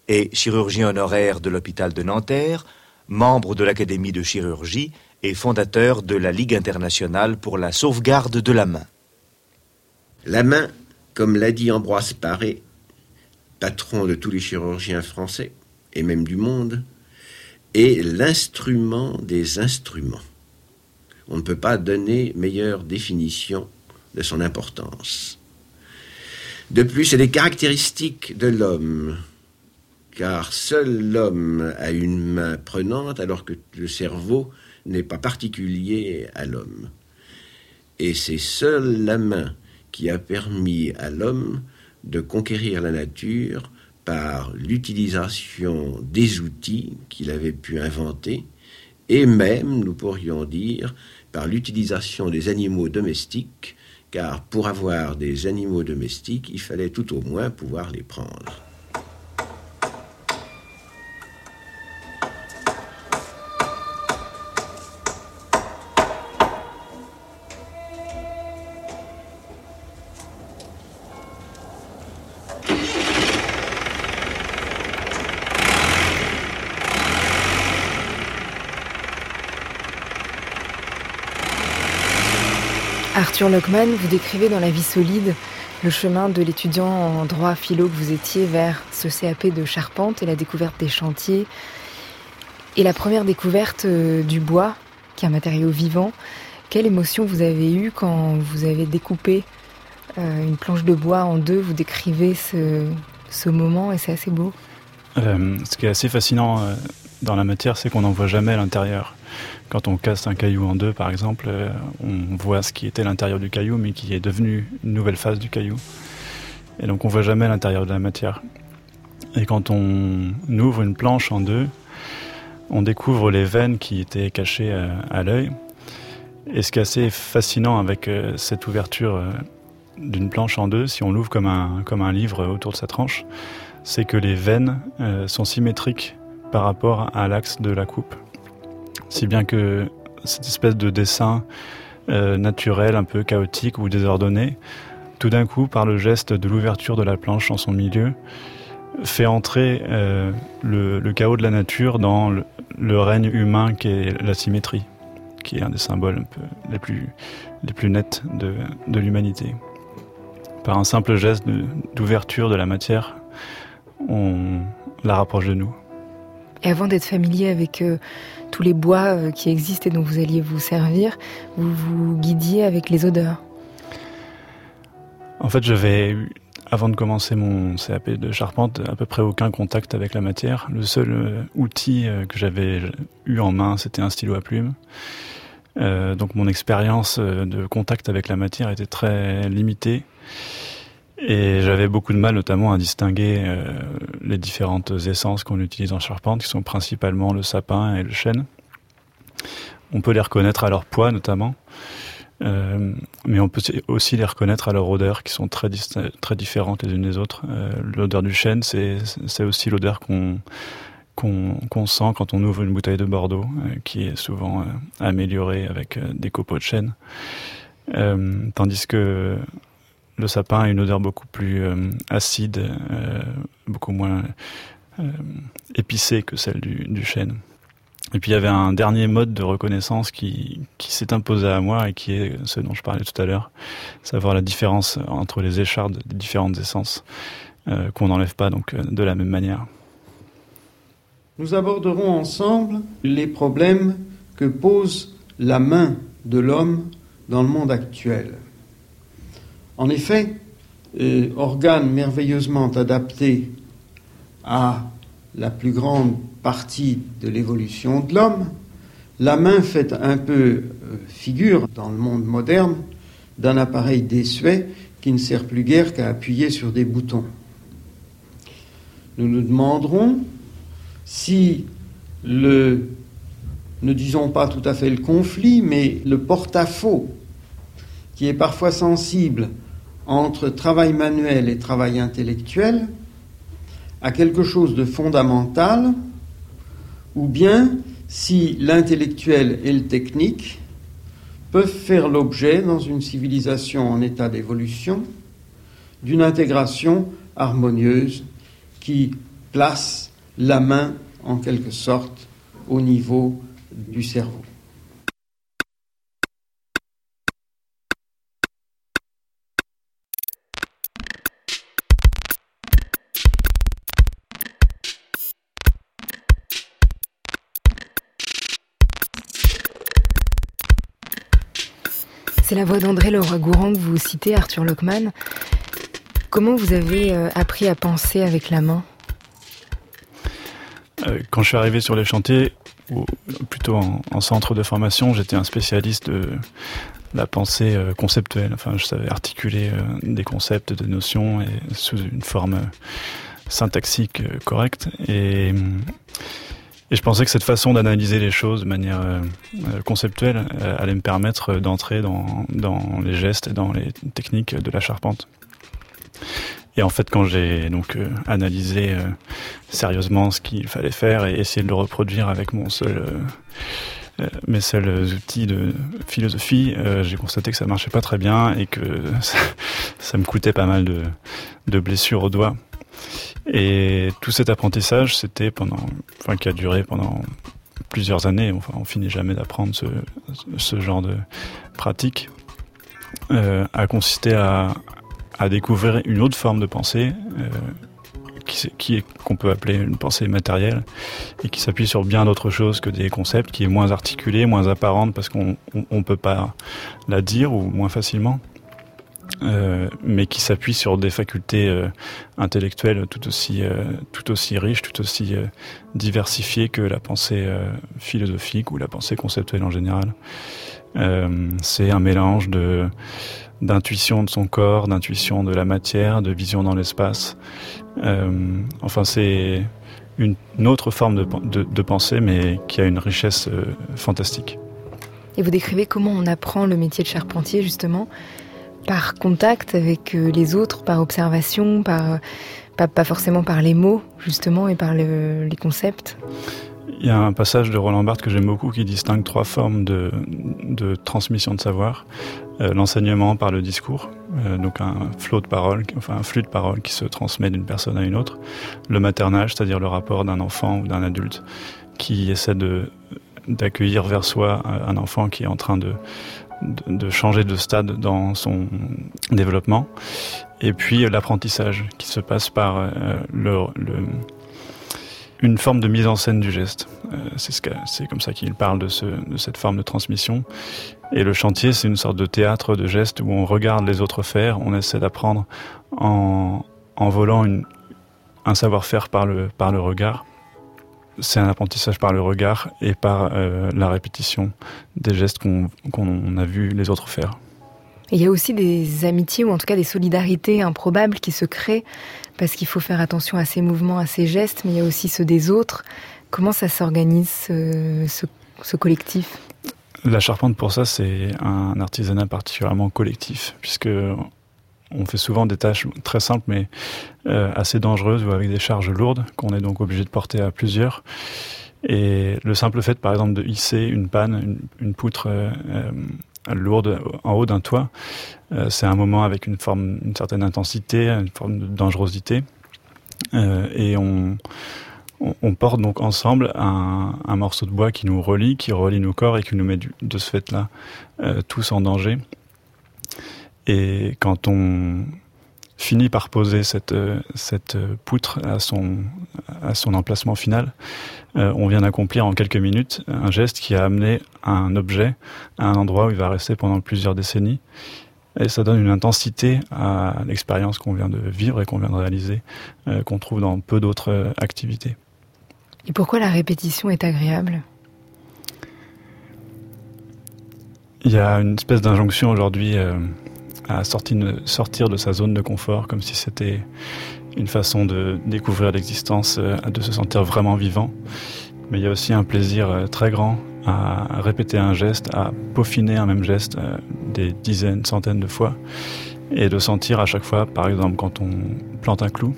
est chirurgien honoraire de l'hôpital de Nanterre, membre de l'Académie de chirurgie et fondateur de la Ligue internationale pour la sauvegarde de la main. La main, comme l'a dit Ambroise Paré, patron de tous les chirurgiens français et même du monde, est l'instrument des instruments. On ne peut pas donner meilleure définition de son importance. De plus, c'est des caractéristiques de l'homme, car seul l'homme a une main prenante alors que le cerveau n'est pas particulier à l'homme. Et c'est seule la main qui a permis à l'homme de conquérir la nature par l'utilisation des outils qu'il avait pu inventer, et même, nous pourrions dire, par l'utilisation des animaux domestiques, car pour avoir des animaux domestiques, il fallait tout au moins pouvoir les prendre. Arthur Lockman, vous décrivez dans La vie solide le chemin de l'étudiant en droit philo que vous étiez vers ce CAP de charpente et la découverte des chantiers et la première découverte euh, du bois, qui est un matériau vivant. Quelle émotion vous avez eue quand vous avez découpé euh, une planche de bois en deux? Vous décrivez ce, moment et c'est assez beau. Euh, ce qui est assez fascinant dans la matière, c'est qu'on n'en voit jamais l'intérieur. Quand on casse un caillou en deux, par exemple, euh, on voit ce qui était l'intérieur du caillou, mais qui est devenu une nouvelle phase du caillou. Et donc on voit jamais l'intérieur de la matière. Et quand on ouvre une planche en deux, on découvre les veines qui étaient cachées à, à l'œil. Et ce qui est assez fascinant avec euh, cette ouverture euh, d'une planche en deux, si on l'ouvre comme un, comme un livre autour de sa tranche, c'est que les veines euh, sont symétriques par rapport à l'axe de la coupe. Si bien que cette espèce de dessin euh, naturel, un peu chaotique ou désordonné, tout d'un coup, par le geste de l'ouverture de la planche en son milieu, fait entrer euh, le, chaos de la nature dans le, règne humain qui est la symétrie, qui est un des symboles les plus, nets de, de l'humanité. Par un simple geste de- d'ouverture de la matière, on la rapproche de nous. Et avant d'être familier avec euh, tous les bois euh, qui existent et dont vous alliez vous servir, vous vous guidiez avec les odeurs. En fait, j'avais avant de commencer mon CAP de charpente, à peu près aucun contact avec la matière. Le seul euh, outil que j'avais eu en main, c'était un stylo à plume. Donc mon expérience de contact avec la matière était très limitée. Et j'avais beaucoup de mal notamment à distinguer euh, les différentes essences qu'on utilise en charpente, qui sont principalement le sapin et le chêne. On peut les reconnaître à leur poids notamment, euh, mais on peut aussi les reconnaître à leur odeur, qui sont très, très différentes les unes des autres. Euh, l'odeur du chêne, c'est aussi l'odeur qu'on qu'on sent quand on ouvre une bouteille de Bordeaux, euh, qui est souvent euh, améliorée avec euh, des copeaux de chêne. tandis que le sapin a une odeur beaucoup plus acide, beaucoup moins épicée que celle du, chêne. Et puis il y avait un dernier mode de reconnaissance qui, qui s'est imposé à moi et qui est ce dont je parlais tout à l'heure, savoir la différence entre les échardes des différentes essences qu'on n'enlève pas donc de la même manière nous aborderons ensemble les problèmes que pose la main de l'homme dans le monde actuel. En effet, euh, organe merveilleusement adapté à la plus grande partie de l'évolution de l'homme, la main fait un peu euh, figure dans le monde moderne d'un appareil désuet qui ne sert plus guère qu'à appuyer sur des boutons. Nous nous demanderons si le, ne disons pas tout à fait le conflit, mais le porte-à-faux qui est parfois sensible entre travail manuel et travail intellectuel a quelque chose de fondamental, ou bien si l'intellectuel et le technique peuvent faire l'objet, dans une civilisation en état d'évolution, d'une intégration harmonieuse qui place la main en quelque sorte au niveau du cerveau. C'est la voix d'André Leroy-Gourand que vous citez, Arthur Lockman. Comment vous avez euh, appris à penser avec la main? Euh, quand je suis arrivé sur les chantiers, ou plutôt en, centre de formation, j'étais un spécialiste de la pensée euh, conceptuelle. Enfin, je savais articuler des concepts, des notions sous une forme syntaxique correcte. Et, et je pensais que cette façon d'analyser les choses de manière conceptuelle allait me permettre d'entrer dans, dans les gestes et dans les techniques de la charpente. Et en fait, quand j'ai donc euh, analysé euh, sérieusement ce qu'il fallait faire et essayé de le reproduire avec mon seul euh, mes seuls outils de philosophie, j'ai constaté que ça marchait pas très bien et que [laughs] ça, me coûtait pas mal de, de, blessures aux doigts. Et tout cet apprentissage, c'était pendant, enfin, qui a duré pendant plusieurs années. Enfin, on finit jamais d'apprendre ce, genre de pratique. Euh, a consisté à, découvrir une autre forme de pensée euh, qui, est qu'on peut appeler une pensée matérielle et qui s'appuie sur bien d'autres choses que des concepts, qui est moins articulée, moins apparente parce qu'on on, peut pas la dire ou moins facilement. Euh, mais qui s'appuie sur des facultés euh, intellectuelles tout aussi tout aussi riches, tout aussi diversifiées que la pensée philosophique ou la pensée conceptuelle en général. c'est un mélange de d'intuition de son corps, d'intuition de la matière, de vision dans l'espace. Euh, enfin, c'est une, autre forme de, pensée, mais qui a une richesse euh, fantastique. Et vous décrivez comment on apprend le métier de charpentier, justement, par contact avec euh, les autres, par observation, par, pas, forcément par les mots, justement, et par les concepts. Il y a un passage de Roland Barthes que j'aime beaucoup qui distingue trois formes de, de transmission de savoir. Euh, l'enseignement par le discours, euh, donc un flot de enfin un flux de parole qui se transmet d'une personne à une autre. Le maternage, c'est-à-dire le rapport d'un enfant ou d'un adulte qui essaie de d'accueillir vers soi un enfant qui est en train de, de, changer de stade dans son développement. Et puis l'apprentissage qui se passe par euh, le, une forme de mise en scène du geste. Euh, c'est ce comme ça qu'il parle de, ce, de cette forme de transmission. Et le chantier, c'est une sorte de théâtre de geste où on regarde les autres faire, on essaie d'apprendre en, en volant une, un savoir-faire par le, par le regard. C'est un apprentissage par le regard et par euh, la répétition des gestes qu'on a vu les autres faire. Et il y a aussi des amitiés ou en tout cas des solidarités improbables qui se créent parce qu'il faut faire attention à ses mouvements, à ses gestes, mais il y a aussi ceux des autres. Comment ça s'organise ce, collectif? La charpente pour ça, c'est un artisanat particulièrement collectif puisque on fait souvent des tâches très simples mais euh, assez dangereuses ou avec des charges lourdes qu'on est donc obligé de porter à plusieurs. Et le simple fait, par exemple, de hisser une panne, une, poutre euh, lourde en haut d'un toit. Euh, c'est un moment avec une forme, une certaine intensité, une forme de dangerosité, euh, et on, porte donc ensemble un, morceau de bois qui nous relie, qui relie nos corps et qui nous met de ce fait-là euh, tous en danger. Et quand on finit par poser cette, cette poutre à son, à son emplacement final, euh, on vient d'accomplir en quelques minutes un geste qui a amené un objet à un endroit où il va rester pendant plusieurs décennies. Et ça donne une intensité à l'expérience qu'on vient de vivre et qu'on vient de réaliser, euh, qu'on trouve dans peu d'autres euh, activités. Et pourquoi la répétition est agréable? Il y a une espèce d'injonction aujourd'hui à sortir de sa zone de confort, comme si c'était une façon de découvrir l'existence, euh, de se sentir vraiment vivant. Mais il y a aussi un plaisir euh, très grand à répéter un geste, à peaufiner un même geste euh, des dizaines, centaines de fois, et de sentir à chaque fois, par exemple quand on plante un clou,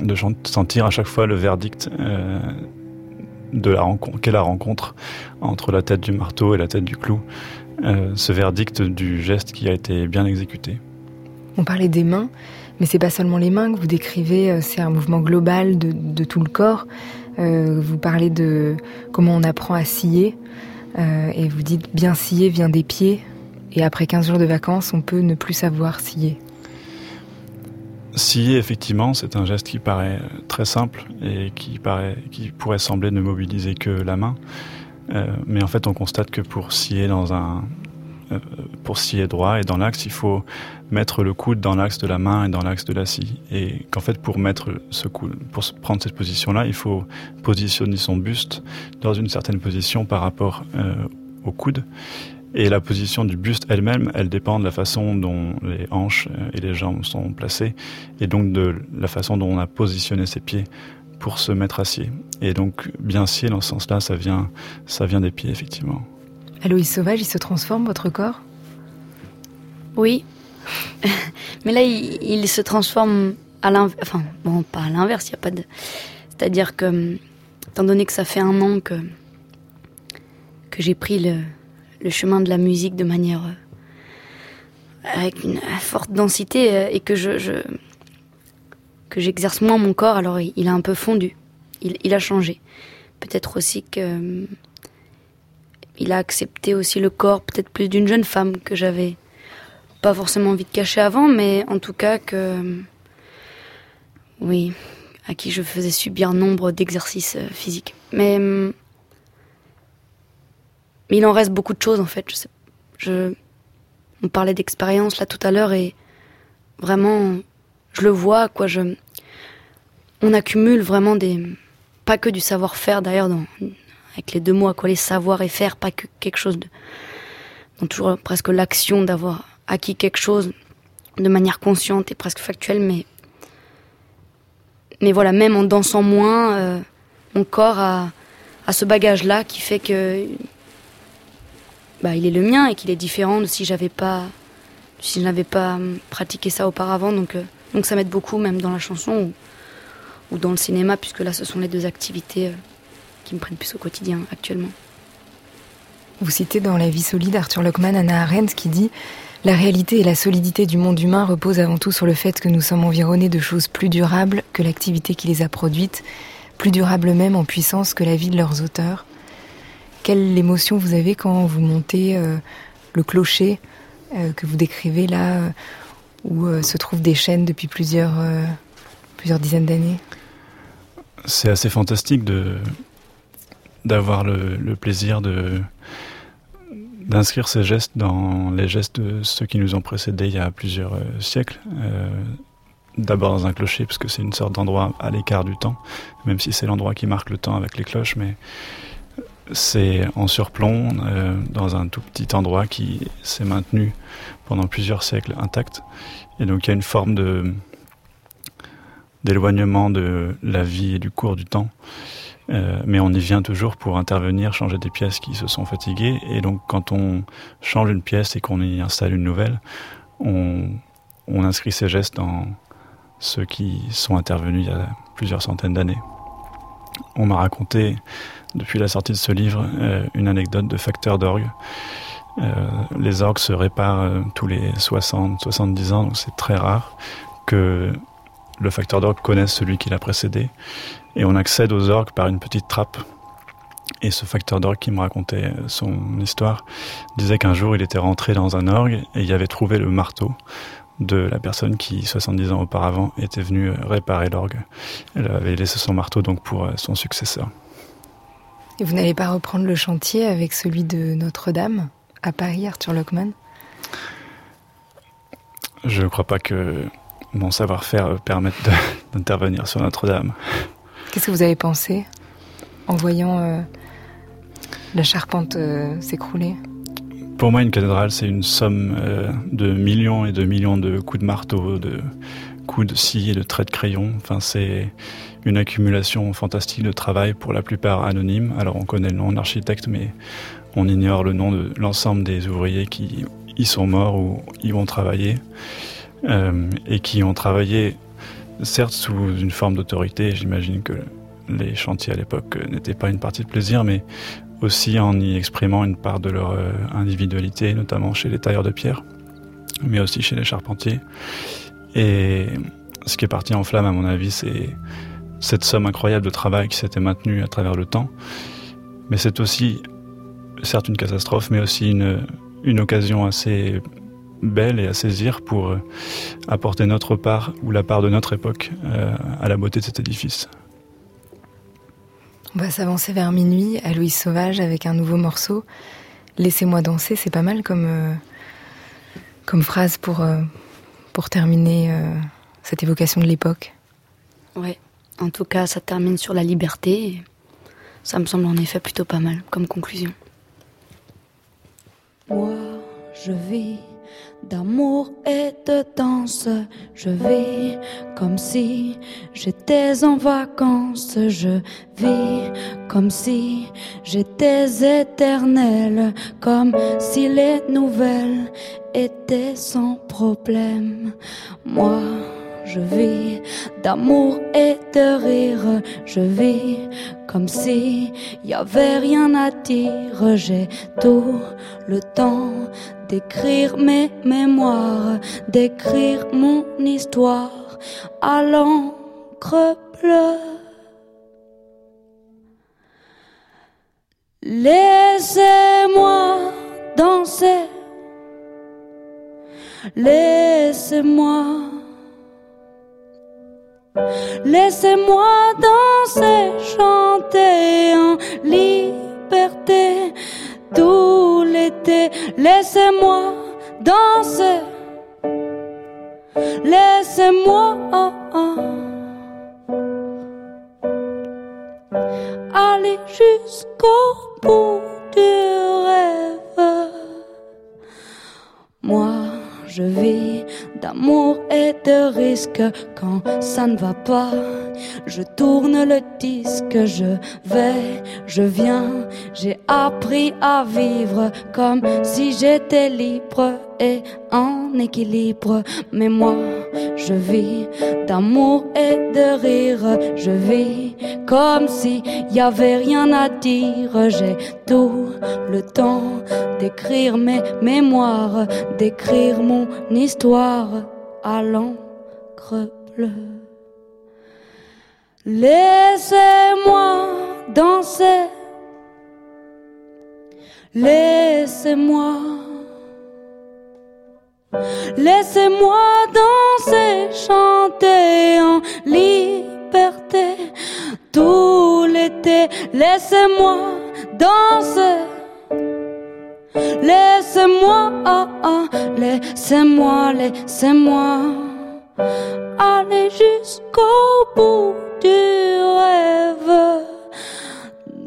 de sentir à chaque fois le verdict de la rencontre, qu'est la rencontre entre la tête du marteau et la tête du clou, ce verdict du geste qui a été bien exécuté. On parlait des mains. Mais c'est pas seulement les mains que vous décrivez, euh, c'est un mouvement global de, tout le corps. Euh, vous parlez de comment on apprend à scier, euh, et vous dites bien scier vient des pieds, et après 15 jours de vacances, on peut ne plus savoir scier. Scier, effectivement, c'est un geste qui paraît très simple et qui, paraît, qui pourrait sembler ne mobiliser que la main. Mais en fait, on constate que pour scier dans un, euh, pour scier droit et dans l'axe, il faut mettre le coude dans l'axe de la main et dans l'axe de la scie. Et qu'en fait, pour mettre ce coude, pour prendre cette position-là, il faut positionner son buste dans une certaine position par rapport euh, au coude. Et la position du buste elle-même, elle dépend de la façon dont les hanches euh, et les jambes sont placées, et donc de la façon dont on a positionné ses pieds pour se mettre à scier. Et donc, bien scier dans ce sens-là, ça vient, ça vient des pieds, effectivement. Aloïs Sauvage, il se transforme, votre corps? Oui. [laughs] Mais là, il, se transforme à l'inverse. Enfin, bon, pas à l'inverse, il n'y a pas de. C'est-à-dire que, étant donné que ça fait un an que, que j'ai pris le, chemin de la musique de manière. Euh, avec une forte densité euh, et que je, que j'exerce moins mon corps, alors il, a un peu fondu. Il, a changé. Peut-être aussi que il a accepté aussi le corps peut-être plus d'une jeune femme que j'avais pas forcément envie de cacher avant, mais en tout cas que oui, à qui je faisais subir nombre d'exercices euh, physiques. Mais, mais il en reste beaucoup de choses en fait. Je, sais, je on parlait d'expérience là tout à l'heure et vraiment je le vois quoi. Je on accumule vraiment des pas que du savoir-faire d'ailleurs avec les deux mots à coller savoir et faire, pas que quelque chose de. Toujours presque l'action d'avoir acquis quelque chose de manière consciente et presque factuelle, mais. Mais voilà, même en dansant moins, euh, mon corps a, a ce bagage-là qui fait que. Bah, il est le mien et qu'il est différent de si j'avais pas. Si je n'avais pas hum, pratiqué ça auparavant. Donc, euh, donc ça m'aide beaucoup, même dans la chanson ou, dans le cinéma, puisque là, ce sont les deux activités. Euh, qui me prennent plus au quotidien actuellement. Vous citez dans La vie solide Arthur Lockman Anna Arendt qui dit La réalité et la solidité du monde humain reposent avant tout sur le fait que nous sommes environnés de choses plus durables que l'activité qui les a produites, plus durables même en puissance que la vie de leurs auteurs. Quelle émotion vous avez quand vous montez euh, le clocher euh, que vous décrivez là, euh, où se trouvent des chaînes depuis plusieurs, plusieurs dizaines d'années? C'est assez fantastique de, d'avoir le, plaisir de d'inscrire ces gestes dans les gestes de ceux qui nous ont précédés il y a plusieurs euh, siècles. Euh, d'abord dans un clocher, parce que c'est une sorte d'endroit à l'écart du temps, même si c'est l'endroit qui marque le temps avec les cloches, mais c'est en surplomb, euh, dans un tout petit endroit qui s'est maintenu pendant plusieurs siècles intact. Et donc il y a une forme d'éloignement de la vie et du cours du temps. Euh, mais on y vient toujours pour intervenir, changer des pièces qui se sont fatiguées. Et donc quand on change une pièce et qu'on y installe une nouvelle, on, on inscrit ces gestes dans ceux qui sont intervenus il y a plusieurs centaines d'années. On m'a raconté depuis la sortie de ce livre euh, une anecdote de facteur d'orgue. Euh, les orgues se réparent euh, tous les 60-70 ans, donc c'est très rare que le facteur d'orgue connaisse celui qui l'a précédé. Et on accède aux orgues par une petite trappe. Et ce facteur d'orgue qui me racontait son histoire disait qu'un jour il était rentré dans un orgue et il avait trouvé le marteau de la personne qui, 70 ans auparavant, était venue réparer l'orgue. Elle avait laissé son marteau donc pour son successeur. Et vous n'allez pas reprendre le chantier avec celui de Notre-Dame à Paris, Arthur Lockman Je ne crois pas que mon savoir-faire permette [laughs] d'intervenir sur Notre-Dame. Qu'est-ce que vous avez pensé en voyant euh, la charpente euh, s'écrouler? Pour moi, une cathédrale, c'est une somme euh, de millions et de millions de coups de marteau, de coups de scie et de traits de crayon. Enfin, c'est une accumulation fantastique de travail, pour la plupart anonyme. Alors on connaît le nom d'architecte, mais on ignore le nom de l'ensemble des ouvriers qui y sont morts ou y ont travaillé, euh, et qui ont travaillé certes sous une forme d'autorité. J'imagine que les chantiers à l'époque n'étaient pas une partie de plaisir, mais aussi en y exprimant une part de leur euh, individualité, notamment chez les tailleurs de pierre, mais aussi chez les charpentiers. Et ce qui est parti en flamme, à mon avis, c'est cette somme incroyable de travail qui s'était maintenue à travers le temps. Mais c'est aussi, certes une catastrophe, mais aussi une, une occasion assez belle et à saisir pour euh, apporter notre part, ou la part de notre époque, euh, à la beauté de cet édifice. On va s'avancer vers minuit à Louise Sauvage avec un nouveau morceau. Laissez-moi danser, c'est pas mal comme, euh, comme phrase pour, pour terminer cette évocation de l'époque. Ouais. En tout cas, ça termine sur la liberté. ça me semble en effet plutôt pas mal comme conclusion. Moi, je vis d'amour et de danse. Je vis comme si j'étais en vacances. Je vis comme si j'étais éternelle. Comme si les nouvelles étaient sans problème. Moi, je vis d'amour et de rire. Je vis comme si y avait rien à dire. J'ai tout le temps d'écrire mes mémoires, d'écrire mon histoire à l'encre bleue. Laissez-moi danser. Laissez-moi Laissez-moi danser, chanter en liberté tout l'été. Laissez-moi danser. Laissez-moi aller jusqu'au bout du rêve. Moi, je vis d'amour et de risque quand ça ne va pas. Je tourne le disque, je vais, je viens. J'ai appris à vivre comme si j'étais libre et en équilibre. Mais moi, je vis d'amour et de rire. Je vis comme si y avait rien à dire. J'ai tout le temps d'écrire mes mémoires, d'écrire mon histoire à l'encre bleue. Laissez-moi danser. Laissez-moi. Laissez-moi danser, chanter en liberté tout l'été. Laissez-moi danser. Laissez-moi, oh, oh, laissez-moi, laissez-moi aller jusqu'au bout du rêve.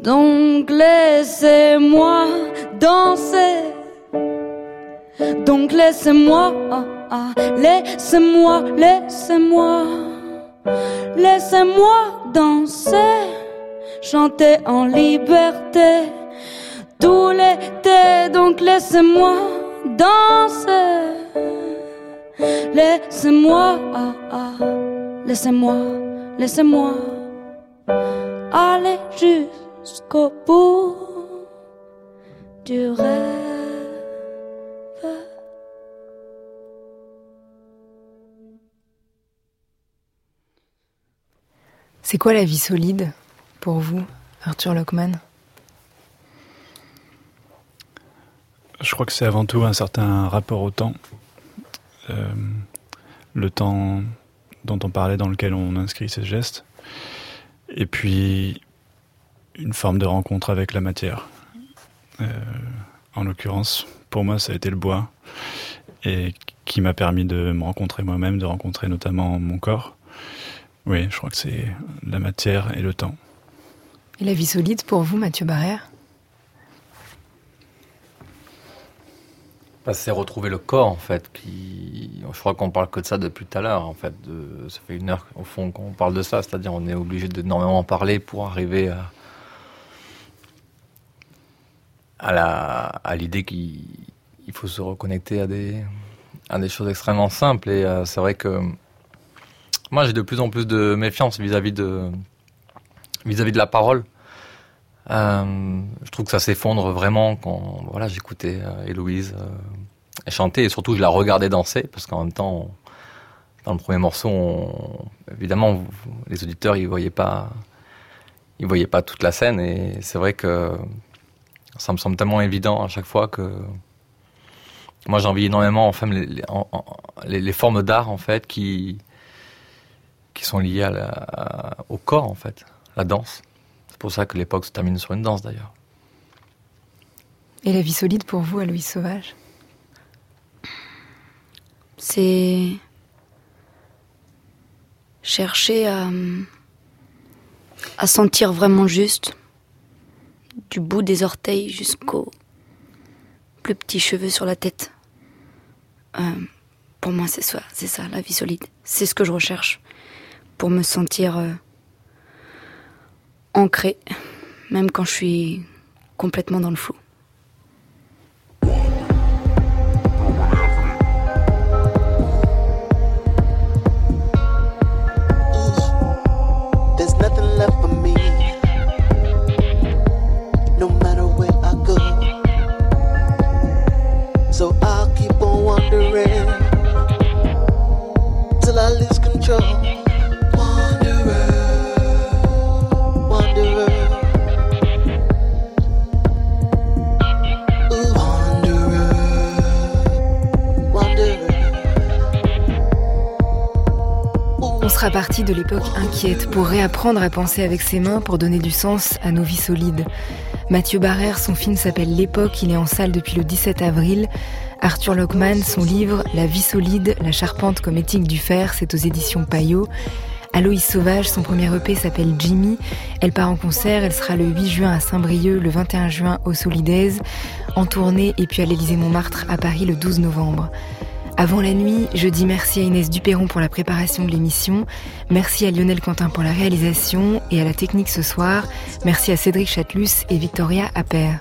Donc Donc laissez-moi danser. Donc laissez-moi, ah, ah, laissez-moi, laissez-moi, laissez-moi danser, chanter en liberté tout l'été. Donc laissez-moi danser, laissez-moi, ah, laissez-moi, laissez-moi aller jusqu'au bout du rêve. C'est quoi la vie solide pour vous, Arthur Lockman? Je crois que c'est avant tout un certain rapport au temps. Euh, le temps dont on parlait, dans lequel on inscrit ses gestes. Et puis, une forme de rencontre avec la matière. Euh, en l'occurrence, pour moi, ça a été le bois. Et qui m'a permis de me rencontrer moi-même, de rencontrer notamment mon corps. Oui, je crois que c'est la matière et le temps. Et la vie solide pour vous, Mathieu Barrère? Bah, C'est retrouver le corps, en fait. Qui... Je crois qu'on parle que de ça depuis tout à l'heure, en fait. De... Ça fait une heure, au fond, qu'on parle de ça. C'est-à-dire on est obligé d'énormément parler pour arriver à, à, la... à l'idée qu'il faut se reconnecter à des... à des choses extrêmement simples. Et euh, c'est vrai que moi, j'ai de plus en plus de méfiance vis-à-vis de vis-à-vis de la parole. Euh, je trouve que ça s'effondre vraiment quand voilà j'écoutais euh, Héloïse euh, chanter et surtout je la regardais danser parce qu'en même temps dans le premier morceau évidemment les auditeurs ils voyaient pas ils voyaient pas toute la scène et c'est vrai que ça me semble tellement évident à chaque fois que moi j'ai envie énormément enfin les, les, les formes d'art en fait qui qui sont liées au corps, en fait, la danse. C'est pour ça que l'époque se termine sur une danse, d'ailleurs. Et la vie solide pour vous, Aloïs Sauvage? C'est chercher à, à sentir vraiment juste, du bout des orteils jusqu'au plus petit cheveu sur la tête. Euh, pour moi, c'est ça, c'est ça, la vie solide. C'est ce que je recherche pour me sentir euh, ancrée, même quand je suis complètement dans le flou. Sera parti de l'époque inquiète pour réapprendre à penser avec ses mains pour donner du sens à nos vies solides. Mathieu Barrère, son film s'appelle L'époque, il est en salle depuis le 17 avril. Arthur Lockman, son livre La vie solide, la charpente comme éthique du fer, c'est aux éditions Payot. Aloïs Sauvage, son premier EP s'appelle Jimmy. Elle part en concert, elle sera le 8 juin à Saint-Brieuc, le 21 juin au Solidaise, en tournée et puis à l'Élysée Montmartre à Paris le 12 novembre. Avant la nuit, je dis merci à Inès Duperron pour la préparation de l'émission, merci à Lionel Quentin pour la réalisation et à la technique ce soir, merci à Cédric Chatelus et Victoria Appert.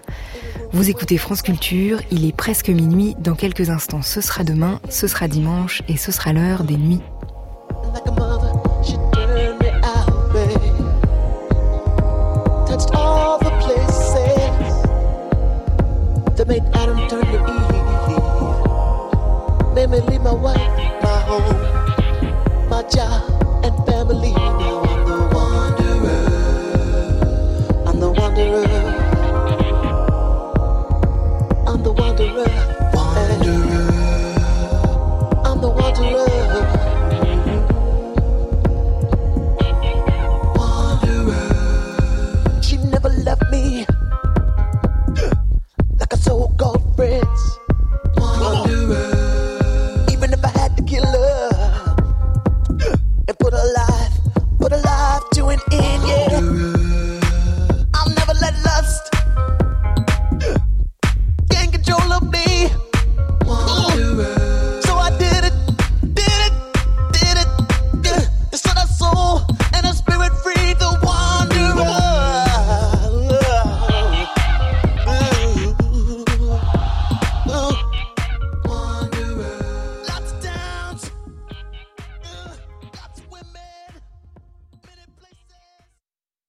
Vous écoutez France Culture, il est presque minuit, dans quelques instants ce sera demain, ce sera dimanche et ce sera l'heure des nuits. family, my wife, my home, my job and family.